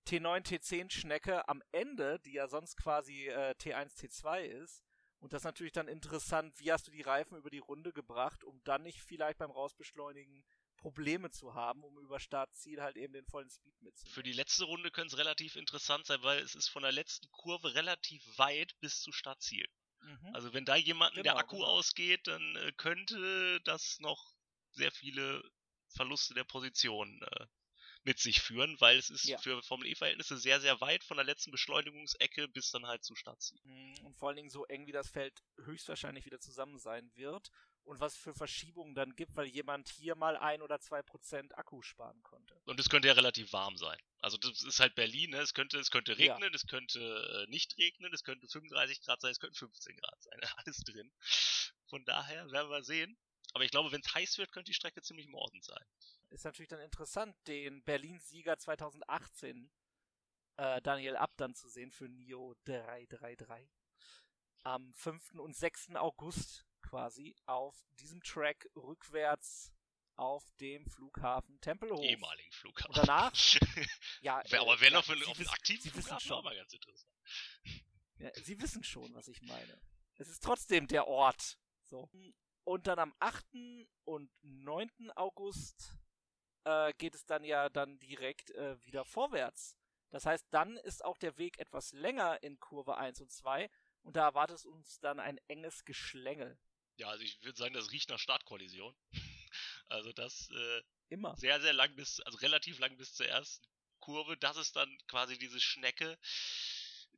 T9, T10 Schnecke am Ende, die ja sonst quasi äh, T1, T2 ist. Und das ist natürlich dann interessant, wie hast du die Reifen über die Runde gebracht, um dann nicht vielleicht beim Rausbeschleunigen Probleme zu haben, um über Startziel halt eben den vollen Speed mitzunehmen. Für die letzte Runde könnte es relativ interessant sein, weil es ist von der letzten Kurve relativ weit bis zu Startziel. Mhm. Also wenn da jemanden genau, der Akku genau. ausgeht, dann äh, könnte das noch sehr viele Verluste der Position äh, mit sich führen, weil es ist ja. für Formel E-Verhältnisse sehr, sehr weit von der letzten Beschleunigungsecke bis dann halt zu Startziel. Mhm, und vor allen Dingen so eng wie das Feld höchstwahrscheinlich wieder zusammen sein wird und was für Verschiebungen dann gibt, weil jemand hier mal ein oder zwei Prozent Akku sparen konnte. Und es könnte ja relativ warm sein. Also das ist halt Berlin, ne? Es könnte, es könnte regnen, ja. es könnte äh, nicht regnen, es könnte 35 Grad sein, es könnte 15 Grad sein. Alles drin. Von daher werden wir sehen. Aber ich glaube, wenn es heiß wird, könnte die Strecke ziemlich mordend sein. Ist natürlich dann interessant, den Berlin-Sieger 2018 äh, Daniel Abt dann zu sehen für NIO 333. Am 5. und 6. August quasi auf diesem Track rückwärts auf dem Flughafen Tempelhof. Ehemaligen Flughafen. Und danach, ja. aber wer noch auf einen aktiven Sie Flughafen schon. war ganz interessant. Ja, Sie wissen schon, was ich meine. Es ist trotzdem der Ort. So. Und dann am 8. und 9. August äh, geht es dann ja dann direkt äh, wieder vorwärts. Das heißt, dann ist auch der Weg etwas länger in Kurve 1 und 2 und da erwartet uns dann ein enges Geschlängel. Ja, also ich würde sagen, das riecht nach Startkollision. also das äh, immer sehr, sehr lang bis, also relativ lang bis zur ersten Kurve, das ist dann quasi diese Schnecke,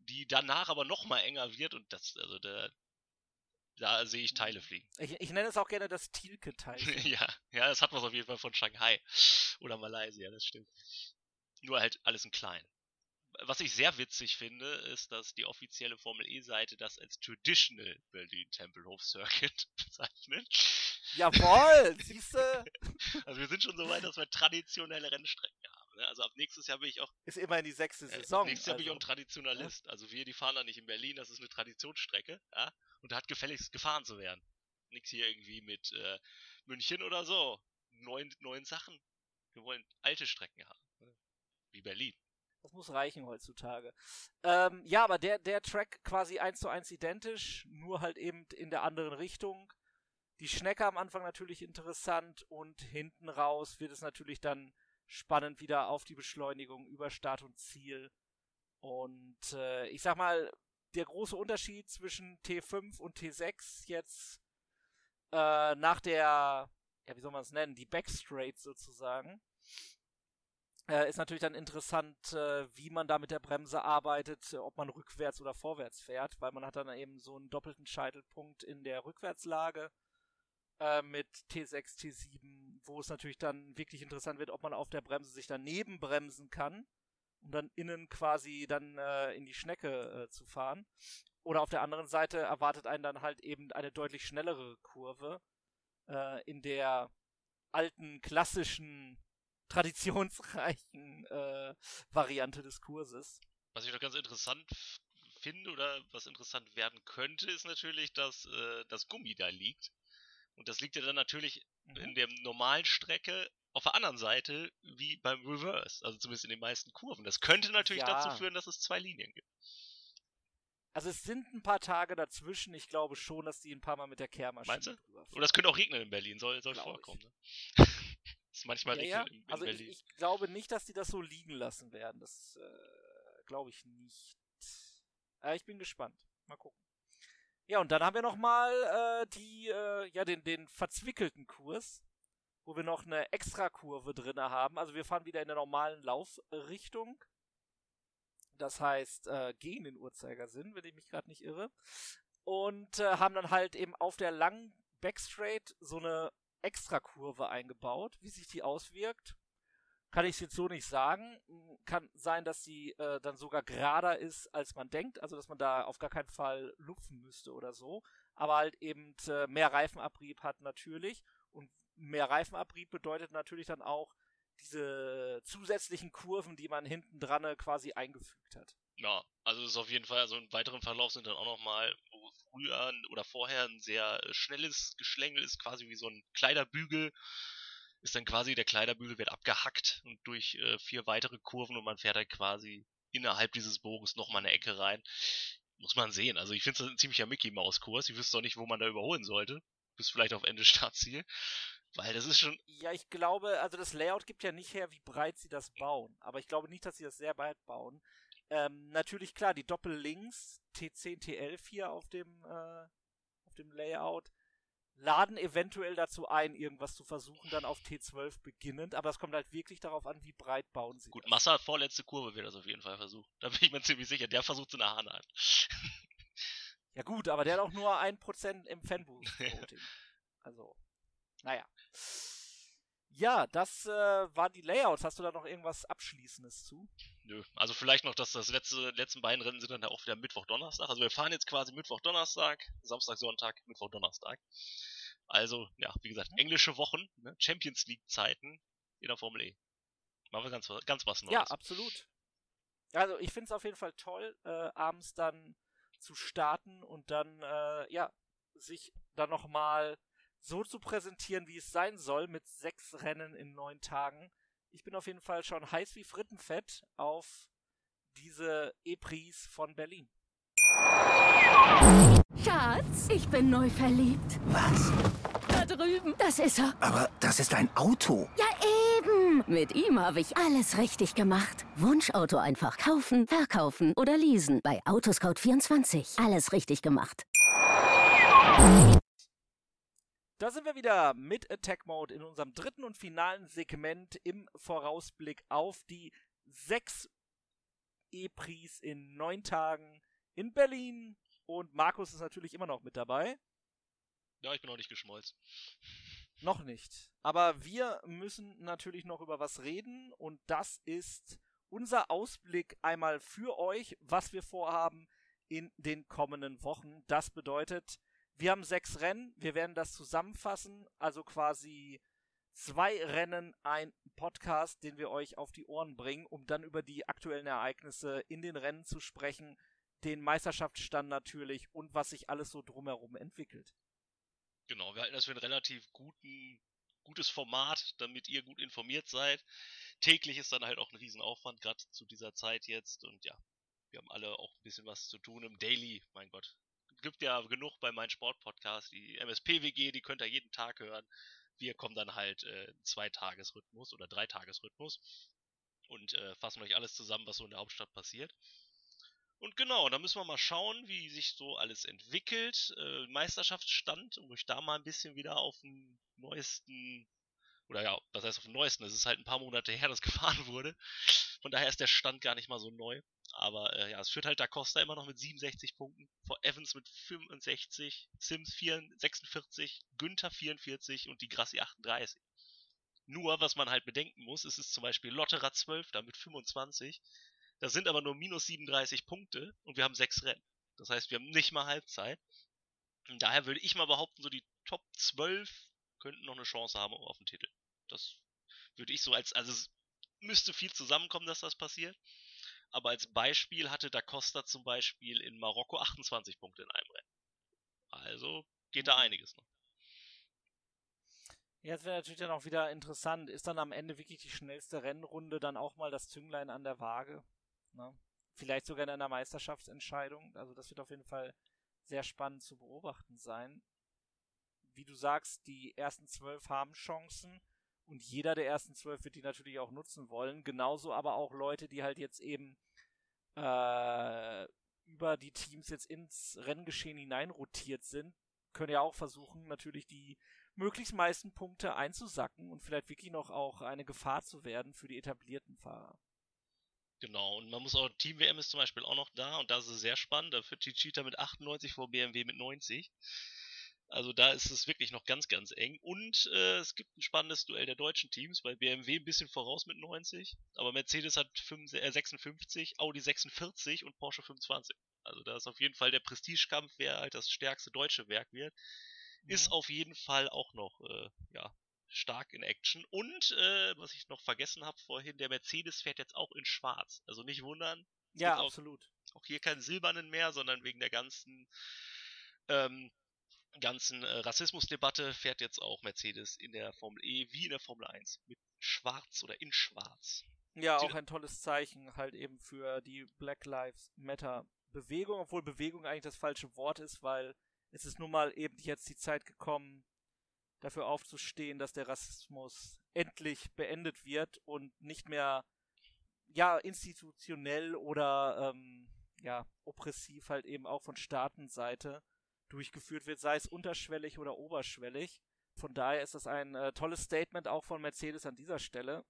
die danach aber noch mal enger wird und das, also der, da sehe ich Teile fliegen. Ich, ich nenne es auch gerne das Thielke-Teil. ja, ja, das hat was auf jeden Fall von Shanghai oder Malaysia, das stimmt. Nur halt alles in klein. Was ich sehr witzig finde, ist, dass die offizielle Formel E-Seite das als Traditional Berlin Tempelhof Circuit bezeichnet. Jawohl, siehste. Also wir sind schon so weit, dass wir traditionelle Rennstrecken haben. Ne? Also ab nächstes Jahr bin ich auch. Ist immerhin die sechste Äh, Saison. nächstes Jahr bin ich auch ein also. Traditionalist. Also wir, die fahren da nicht in Berlin, das ist eine Traditionsstrecke, ja. Und da hat gefälligst gefahren zu werden. Nix hier irgendwie mit äh, München oder so. Neuen, neuen Sachen. Wir wollen alte Strecken haben. Ne? Wie Berlin. Das muss reichen heutzutage. Ähm, ja, aber der, der Track quasi eins zu eins identisch, nur halt eben in der anderen Richtung. Die Schnecke am Anfang natürlich interessant und hinten raus wird es natürlich dann spannend wieder auf die Beschleunigung über Start und Ziel. Und äh, ich sag mal, der große Unterschied zwischen T5 und T6 jetzt äh, nach der, ja, wie soll man es nennen, die Backstraight sozusagen, äh, ist natürlich dann interessant, äh, wie man da mit der Bremse arbeitet, ob man rückwärts oder vorwärts fährt, weil man hat dann eben so einen doppelten Scheitelpunkt in der Rückwärtslage äh, mit T6, T7, wo es natürlich dann wirklich interessant wird, ob man auf der Bremse sich daneben bremsen kann, um dann innen quasi dann äh, in die Schnecke äh, zu fahren. Oder auf der anderen Seite erwartet einen dann halt eben eine deutlich schnellere Kurve äh, in der alten, klassischen, traditionsreichen äh, Variante des Kurses. Was ich noch ganz interessant finde oder was interessant werden könnte, ist natürlich, dass äh, das Gummi da liegt. Und das liegt ja dann natürlich Mhm. in der normalen Strecke auf der anderen Seite wie beim Reverse, also zumindest in den meisten Kurven. Das könnte natürlich Ja. dazu führen, dass es zwei Linien gibt. Also es sind ein paar Tage dazwischen. Ich glaube schon, dass die ein paar Mal mit der Kehrmaschine Meinst du? Oder es könnte auch regnen in Berlin, soll, soll ich. vorkommen. Ne? ist manchmal ja, ja. regnet in, in Also ich, Berlin. ich glaube nicht, dass die das so liegen lassen werden. Das äh, glaube ich nicht. Äh, ich bin gespannt. Mal gucken. Ja, und dann haben wir noch mal äh, die, äh, ja, den, den verzwickelten Kurs, wo wir noch eine Extrakurve drinne haben. Also wir fahren wieder in der normalen Laufrichtung. Das heißt, äh, gegen den Uhrzeigersinn, wenn ich mich gerade nicht irre. Und äh, haben dann halt eben auf der langen Backstraight so eine Extrakurve eingebaut. Wie sich die auswirkt, kann ich jetzt so nicht sagen. Kann sein, dass sie äh, dann sogar gerader ist, als man denkt. Also, dass man da auf gar keinen Fall lupfen müsste oder so. Aber halt eben äh, mehr Reifenabrieb hat natürlich. Und mehr Reifenabrieb bedeutet natürlich dann auch diese zusätzlichen Kurven, die man hinten dran quasi eingefügt hat. Ja, also es ist auf jeden Fall, also im weiteren Verlauf sind dann auch nochmal, wo früher oder vorher ein sehr äh, schnelles Geschlängel ist, quasi wie so ein Kleiderbügel, ist dann quasi der Kleiderbügel wird abgehackt und durch äh, vier weitere Kurven und man fährt dann quasi innerhalb dieses Bogens nochmal eine Ecke rein. Muss man sehen. Also ich finde es ein ziemlicher Mickey-Maus-Kurs. Ich wüsste auch nicht, wo man da überholen sollte. Bis vielleicht auf Ende Startziel. Weil das ist schon, Ja, ich glaube, also das Layout gibt ja nicht her, wie breit sie das bauen. Aber ich glaube nicht, dass sie das sehr breit bauen. Ähm, natürlich klar, die Doppellinks T10, T11 hier auf dem, äh, auf dem Layout laden eventuell dazu ein, irgendwas zu versuchen, dann auf T12 beginnend. Aber es kommt halt wirklich darauf an, wie breit bauen sie gut, das. Massa vorletzte Kurve wird das auf jeden Fall versucht. Da bin ich mir ziemlich sicher. Der versucht in der Hanheit. Ja gut, aber der hat auch nur 1% im Fanboost-Voting. also, naja. Ja, das äh, waren die Layouts. Hast du da noch irgendwas Abschließendes zu? Nö. Also vielleicht noch, dass das letzte, letzten beiden Rennen sind dann auch wieder Mittwoch, Donnerstag. Also wir fahren jetzt quasi Mittwoch, Donnerstag, Samstag, Sonntag, Mittwoch, Donnerstag. Also, ja, wie gesagt, englische Wochen, ne? Champions League Zeiten in der Formel E. Machen wir ganz, ganz was Neues. Ja, absolut. Also ich finde es auf jeden Fall toll, äh, abends dann zu starten und dann, äh, ja, sich dann nochmal so zu präsentieren, wie es sein soll, mit sechs Rennen in neun Tagen. Ich bin auf jeden Fall schon heiß wie Frittenfett auf diese E-Prise von Berlin. Schatz, ich bin neu verliebt. Was? Da drüben. Das ist er. Aber das ist ein Auto. Ja, eben. Mit ihm habe ich alles richtig gemacht. Wunschauto einfach kaufen, verkaufen oder leasen. Bei Autoscout24. Alles richtig gemacht. Da sind wir wieder mit Attack Mode in unserem dritten und finalen Segment im Vorausblick auf die sechs E-Pris in neun Tagen in Berlin. Und Markus ist natürlich immer noch mit dabei. Ja, ich bin auch nicht geschmolzen. Noch nicht. Aber wir müssen natürlich noch über was reden und das ist unser Ausblick einmal für euch, was wir vorhaben in den kommenden Wochen. Das bedeutet, wir haben sechs Rennen, wir werden das zusammenfassen, also quasi zwei Rennen, ein Podcast, den wir euch auf die Ohren bringen, um dann über die aktuellen Ereignisse in den Rennen zu sprechen, den Meisterschaftsstand natürlich und was sich alles so drumherum entwickelt. Genau, wir halten das für ein relativ guten, gutes Format, damit ihr gut informiert seid. Täglich ist dann halt auch ein Riesenaufwand, gerade zu dieser Zeit jetzt. Und ja, wir haben alle auch ein bisschen was zu tun im Daily, mein Gott. Gibt ja genug bei meinem Sport-Podcast, die MSP-WG, die könnt ihr jeden Tag hören. Wir kommen dann halt äh, Zweitagesrhythmus oder Dreitagesrhythmus und äh, fassen euch alles zusammen, was so in der Hauptstadt passiert. Und genau, da müssen wir mal schauen, wie sich so alles entwickelt. Äh, Meisterschaftsstand, um euch da mal ein bisschen wieder auf den neuesten, oder ja, was heißt auf den neuesten? Es ist halt ein paar Monate her, dass gefahren wurde. Von daher ist der Stand gar nicht mal so neu. Aber äh, ja, es führt halt Da Costa immer noch mit 67 Punkten, vor Evans mit 65, Sims 4, 46, Günther 44 und die Grassi 38. Nur, was man halt bedenken muss, ist es zum Beispiel Lotterer 12 da mit 25, das sind aber nur minus 37 Punkte und wir haben sechs Rennen. Das heißt, wir haben nicht mal Halbzeit. Und daher würde ich mal behaupten, so die Top 12 könnten noch eine Chance haben auf den Titel. Das würde ich so als, also es müsste viel zusammenkommen, dass das passiert. Aber als Beispiel hatte Da Costa zum Beispiel in Marokko 28 Punkte in einem Rennen. Also geht da mhm. einiges noch. Jetzt wäre natürlich dann auch wieder interessant, ist dann am Ende wirklich die schnellste Rennrunde dann auch mal das Zünglein an der Waage? Ne? Vielleicht sogar in einer Meisterschaftsentscheidung. Also das wird auf jeden Fall sehr spannend zu beobachten sein. Wie du sagst, die ersten zwölf haben Chancen und jeder der ersten zwölf wird die natürlich auch nutzen wollen. Genauso aber auch Leute, die halt jetzt eben äh, über die Teams jetzt ins Renngeschehen hinein rotiert sind, können ja auch versuchen, natürlich die möglichst meisten Punkte einzusacken und vielleicht wirklich noch auch eine Gefahr zu werden für die etablierten Fahrer. Genau, und man muss auch, Team WM ist zum Beispiel auch noch da und da ist es sehr spannend. Da führt Cheetah mit 98 vor BMW mit 90. Also da ist es wirklich noch ganz, ganz eng. Und äh, es gibt ein spannendes Duell der deutschen Teams, weil BMW ein bisschen voraus mit 90, aber Mercedes hat 5, äh, 56, Audi 46 und Porsche 25. Also da ist auf jeden Fall der Prestigekampf, wer halt das stärkste deutsche Werk wird, mhm. ist auf jeden Fall auch noch äh, ja, stark in Action. Und, äh, was ich noch vergessen habe vorhin, der Mercedes fährt jetzt auch in schwarz. Also nicht wundern. Ja, auch, absolut. Auch hier keinen silbernen mehr, sondern wegen der ganzen, ähm, ganzen äh, Rassismusdebatte fährt jetzt auch Mercedes in der Formel E wie in der Formel 1 mit schwarz oder in schwarz. Ja, auch ein tolles Zeichen halt eben für die Black Lives Matter Bewegung, obwohl Bewegung eigentlich das falsche Wort ist, weil es ist nun mal eben jetzt die Zeit gekommen, dafür aufzustehen, dass der Rassismus endlich beendet wird und nicht mehr ja institutionell oder ähm, ja oppressiv halt eben auch von Staatenseite durchgeführt wird, sei es unterschwellig oder oberschwellig. Von daher ist das ein äh, tolles Statement auch von Mercedes an dieser Stelle,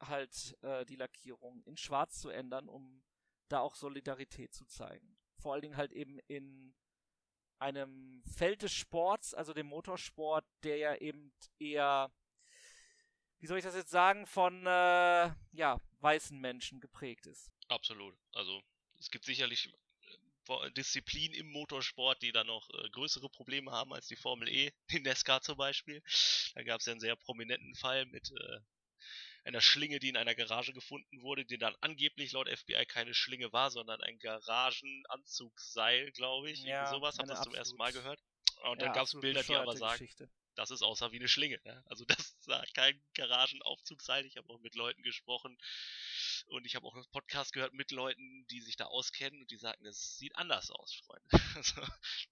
halt äh, die Lackierung in Schwarz zu ändern, um da auch Solidarität zu zeigen. Vor allen Dingen halt eben in einem Feld des Sports, also dem Motorsport, der ja eben eher, wie soll ich das jetzt sagen, von äh, ja, weißen Menschen geprägt ist. Absolut. Also es gibt sicherlich Disziplinen im Motorsport, die da noch äh, größere Probleme haben als die Formel E, die NASCAR zum Beispiel. Da gab es ja einen sehr prominenten Fall mit äh, einer Schlinge, die in einer Garage gefunden wurde, die dann angeblich laut FBI keine Schlinge war, sondern ein Garagenanzugsseil, glaube ich. Ja, sowas, hab das zum ersten Mal gehört. Und dann ja, gab es Bilder, die aber sagen, Geschichte. das ist außer wie eine Schlinge. Ja? Also das war kein Garagenaufzugsseil. Ich habe auch mit Leuten gesprochen und ich habe auch einen Podcast gehört mit Leuten, die sich da auskennen und die sagen, das sieht anders aus, Freunde. Also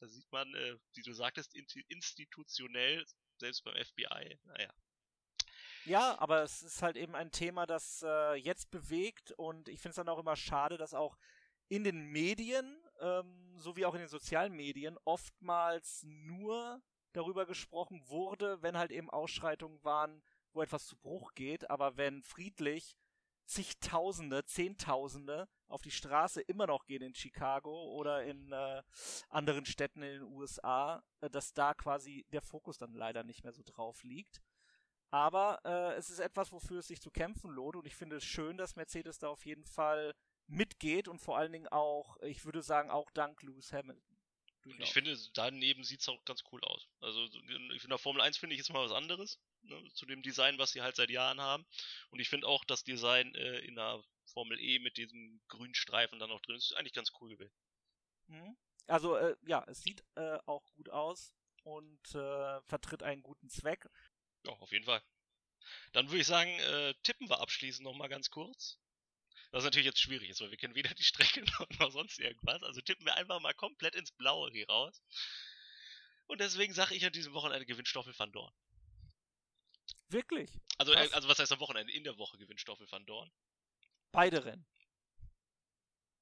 da sieht man, äh, wie du sagtest, institutionell, selbst beim FBI, naja, ja, aber es ist halt eben ein Thema, das äh, jetzt bewegt und ich finde es dann auch immer schade, dass auch in den Medien, ähm, sowie auch in den sozialen Medien, oftmals nur darüber gesprochen wurde, wenn halt eben Ausschreitungen waren, wo etwas zu Bruch geht, aber wenn friedlich zigtausende, zehntausende auf die Straße immer noch gehen in Chicago oder in äh, anderen Städten in den USA, äh, dass da quasi der Fokus dann leider nicht mehr so drauf liegt. Aber äh, es ist etwas, wofür es sich zu kämpfen lohnt und ich finde es schön, dass Mercedes da auf jeden Fall mitgeht und vor allen Dingen auch, ich würde sagen, auch dank Lewis Hamilton. Durchaus. Ich finde, daneben sieht es auch ganz cool aus. Also in der Formel 1 finde ich ist mal was anderes, ne, zu dem Design, was sie halt seit Jahren haben. Und ich finde auch das Design äh, in der Formel E mit diesem grünen Streifen dann auch drin ist eigentlich ganz cool gewesen. Mhm. Also äh, ja, es sieht äh, auch gut aus und äh, vertritt einen guten Zweck. Ja, auf jeden Fall. Dann würde ich sagen, äh, tippen wir abschließend nochmal ganz kurz. Was natürlich jetzt schwierig ist, weil wir kennen weder die Strecke noch, noch sonst irgendwas. Also tippen wir einfach mal komplett ins Blaue hier raus. Und deswegen sage ich an diesem Wochenende gewinnt Stoffel van Dorn. Wirklich? Also, äh, also was heißt am Wochenende? In der Woche gewinnt Stoffel van Dorn. Beide Rennen.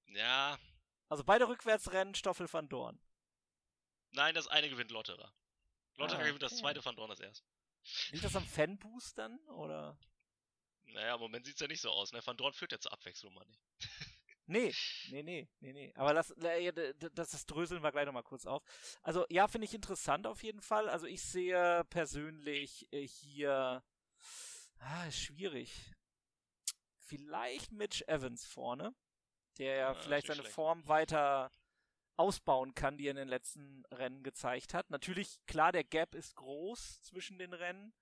Ja. Also beide Rückwärtsrennen Stoffel van Dorn. Nein, das eine gewinnt Lotterer. Lotterer ah, gewinnt das zweite van Dorn als erst. Liegt das am Fanboost dann, oder? Naja, im Moment sieht's ja nicht so aus, ne? Van Dorn führt ja zur Abwechslung mal nicht. Nee, nee, nee, nee, nee. Aber das, das, das dröseln wir gleich nochmal kurz auf. Also, ja, finde ich interessant auf jeden Fall. Also, ich sehe persönlich äh, hier, ah, schwierig. Vielleicht Mitch Evans vorne, der ja, ja vielleicht seine schlecht. Form weiter ausbauen kann, die er in den letzten Rennen gezeigt hat. Natürlich, klar, der Gap ist groß zwischen den Rennen.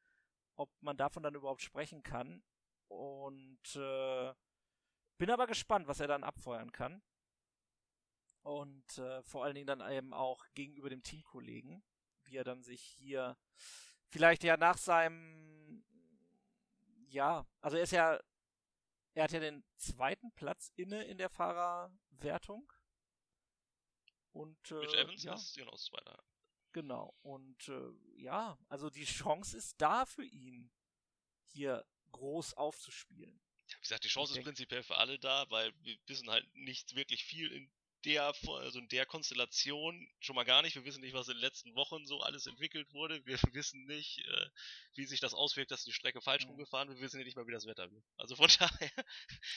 Ob man davon dann überhaupt sprechen kann. Und äh, bin aber gespannt, was er dann abfeuern kann. Und äh, vor allen Dingen dann eben auch gegenüber dem Teamkollegen, wie er dann sich hier vielleicht ja nach seinem ja, also er ist ja er hat ja den zweiten Platz inne in der Fahrerwertung. Und äh, Mitch Evans ja, ist genau zweiter. Genau. Und äh, ja, also die Chance ist da für ihn, hier groß aufzuspielen. Wie gesagt, die Chance ich ist prinzipiell für alle da, weil wir wissen halt nicht wirklich viel in der, also in der Konstellation schon mal gar nicht. Wir wissen nicht, was in den letzten Wochen so alles entwickelt wurde. Wir wissen nicht, äh, wie sich das auswirkt, dass die Strecke falsch mhm. rumgefahren wird. Wir wissen ja nicht mal, wie das Wetter wird. Also von daher,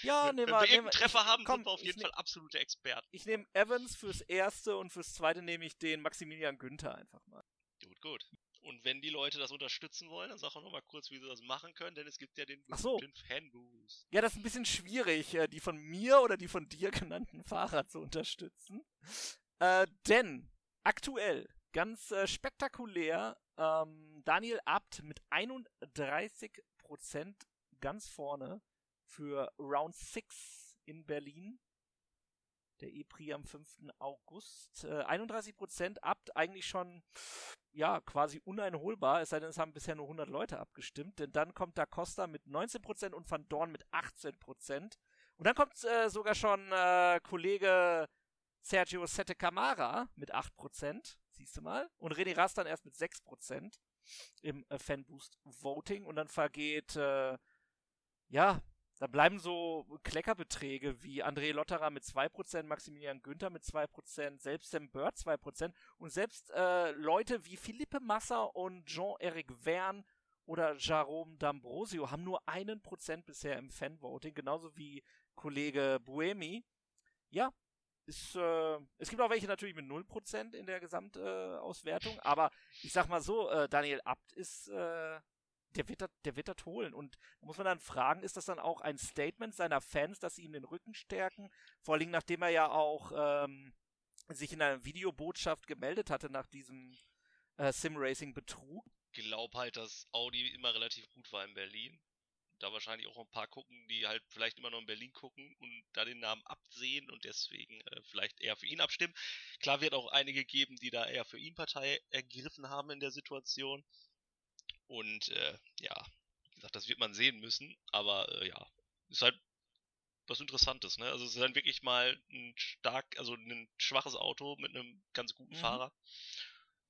ja, wenn, wenn wir irgendeinen Treffer ich, haben, komm, sind wir auf jeden Fall absolute Experten. Ich nehme Evans fürs erste und fürs zweite nehme ich den Maximilian Günther einfach mal. Gut, gut. Und wenn die Leute das unterstützen wollen, dann sag auch nochmal kurz, wie sie das machen können, denn es gibt ja den, Ach so. den Fanboost. Ja, das ist ein bisschen schwierig, äh, die von mir oder die von dir genannten Fahrer zu unterstützen. Äh, denn aktuell, ganz äh, spektakulär, ähm, Daniel Abt mit 31% ganz vorne für Round 6 in Berlin der E-Prix am 5. August. Äh, 31 Prozent Abt eigentlich schon, ja, quasi uneinholbar, es sei denn, es haben bisher nur 100 Leute abgestimmt, denn dann kommt Da Costa mit 19 Prozent und Van Dorn mit 18 Prozent. Und dann kommt äh, sogar schon äh, Kollege Sergio Sette Camara mit 8 Prozent, siehst du mal, und René Rast dann erst mit 6 Prozent im äh, Fanboost Voting und dann vergeht, äh, ja, da bleiben so Kleckerbeträge wie André Lotterer mit 2%, Maximilian Günther mit 2%, selbst Sam Bird 2% und selbst äh, Leute wie Philippe Massa und Jean-Eric Verne oder Jerome D'Ambrosio haben nur einen Prozent bisher im Fanvoting, genauso wie Kollege Buemi. Ja, ist, äh, es gibt auch welche natürlich mit 0% in der Gesamtauswertung, äh, aber ich sag mal so, äh, Daniel Abt ist äh, der wird, das, der wird das holen. Und da muss man dann fragen, ist das dann auch ein Statement seiner Fans, dass sie ihm den Rücken stärken? Vor allem, nachdem er ja auch ähm, sich in einer Videobotschaft gemeldet hatte nach diesem äh, Sim-Racing-Betrug. Ich glaube halt, dass Audi immer relativ gut war in Berlin. Da wahrscheinlich auch ein paar gucken, die halt vielleicht immer noch in Berlin gucken und da den Namen absehen und deswegen äh, vielleicht eher für ihn abstimmen. Klar wird auch einige geben, die da eher für ihn Partei ergriffen haben in der Situation. Und äh, ja, wie gesagt, das wird man sehen müssen, aber äh, ja, ist halt was Interessantes, ne? Also es ist dann wirklich mal ein stark, also ein schwaches Auto mit einem ganz guten mhm. Fahrer.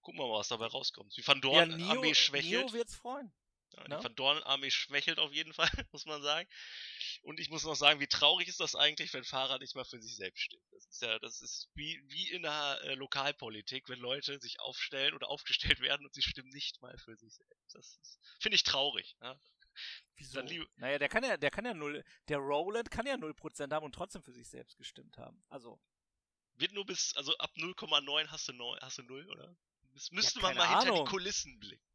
Gucken wir mal, was dabei rauskommt. Die Van Dorn ja, Armee schwächelt. Neo wird's freuen. Ja, die? Van Dorn Armee schwächelt auf jeden Fall, muss man sagen. Und ich muss noch sagen, wie traurig ist das eigentlich, wenn Fahrer nicht mal für sich selbst stehen. Das ist ja, das ist wie, wie in der äh, Lokalpolitik, wenn Leute sich aufstellen oder aufgestellt werden und sie stimmen nicht mal für sich selbst. Das finde ich traurig. Ja? Wieso? Naja, der kann ja, der kann ja null, der Roland kann ja 0% haben und trotzdem für sich selbst gestimmt haben. Also, Wird nur bis, also ab 0,9 hast du 9, hast du 0, oder? Das müsste man keine mal hinter Ahnung. die Kulissen blicken.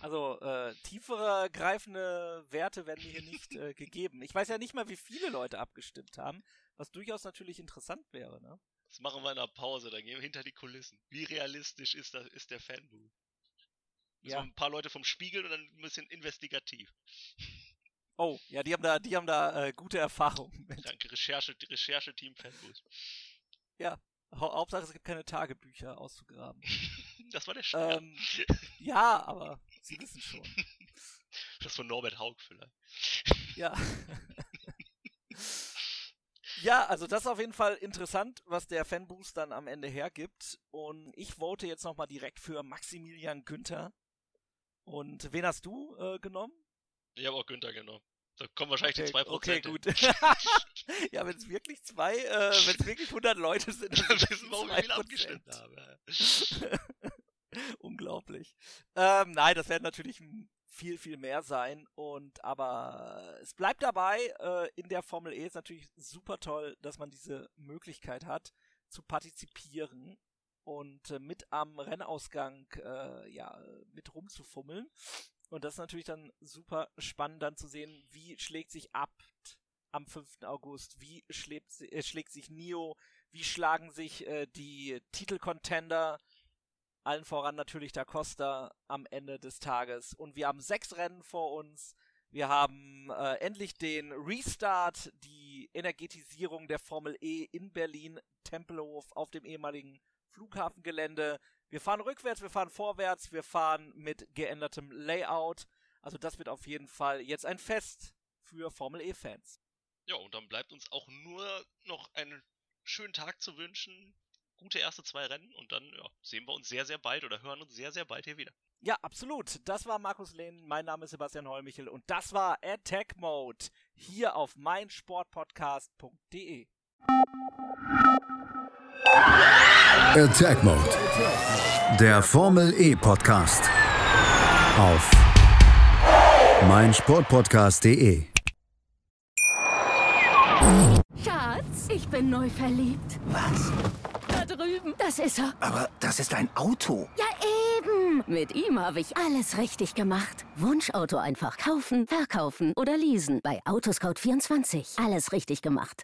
Also äh, tiefere greifende Werte werden mir hier nicht äh, gegeben. Ich weiß ja nicht mal, wie viele Leute abgestimmt haben, was durchaus natürlich interessant wäre, ne? Das machen wir in der Pause, dann gehen wir hinter die Kulissen. Wie realistisch ist, das, ist der Fanbooth? So Ja. ein paar Leute vom Spiegel und dann ein bisschen investigativ. Oh, ja, die haben da, die haben da äh, gute Erfahrungen mit. Danke, Recherche, Recherche-Team Fanbooth. Hau- Hauptsache, es gibt keine Tagebücher auszugraben. Das war der Schwer. ähm, ja, aber Sie wissen schon. Das von Norbert Haug vielleicht. Ja. ja, also das ist auf jeden Fall interessant, was der Fanboost dann am Ende hergibt. Und ich vote jetzt nochmal direkt für Maximilian Günther. Und wen hast du äh, genommen? Ich habe auch Günther genommen. Da kommen wahrscheinlich die 2%. okay, gut. ja, wenn es wirklich zwei, äh, wenn es wirklich 100 Leute sind, Dann wissen wir, es wie viele 2%. abgestimmt haben. Unglaublich. Ähm, nein, das werden natürlich viel, viel mehr sein. Und aber es bleibt dabei, äh, in der Formel E ist natürlich super toll, dass man diese Möglichkeit hat, zu partizipieren und äh, mit am Rennausgang äh, ja, mit rumzufummeln. Und das ist natürlich dann super spannend dann zu sehen, wie schlägt sich ab am 5. August, wie schlägt, äh, schlägt sich Nio, wie schlagen sich äh, die Titelcontender allen voran natürlich Da Costa am Ende des Tages. Und wir haben sechs Rennen vor uns. Wir haben äh, endlich den Restart, die Energetisierung der Formel E in Berlin, Tempelhof auf dem ehemaligen Flughafengelände. Wir fahren rückwärts, wir fahren vorwärts, wir fahren mit geändertem Layout. Also das wird auf jeden Fall jetzt ein Fest für Formel E-Fans. Ja, und dann bleibt uns auch nur noch einen schönen Tag zu wünschen. Gute erste zwei Rennen und dann ja, sehen wir uns sehr, sehr bald oder hören uns sehr, sehr bald hier wieder. Ja, absolut. Das war Markus Lehn, mein Name ist Sebastian Heumichel und das war Attack Mode hier auf meinsportpodcast.de. Attack Mode. Der Formel E Podcast. Auf meinsportpodcast.de. Schatz, ich bin neu verliebt. Was? Da drüben. Das ist er. Aber das ist ein Auto. Ja, eben. Mit ihm habe ich alles richtig gemacht. Wunschauto einfach kaufen, verkaufen oder leasen. Bei Autoscout24. Alles richtig gemacht.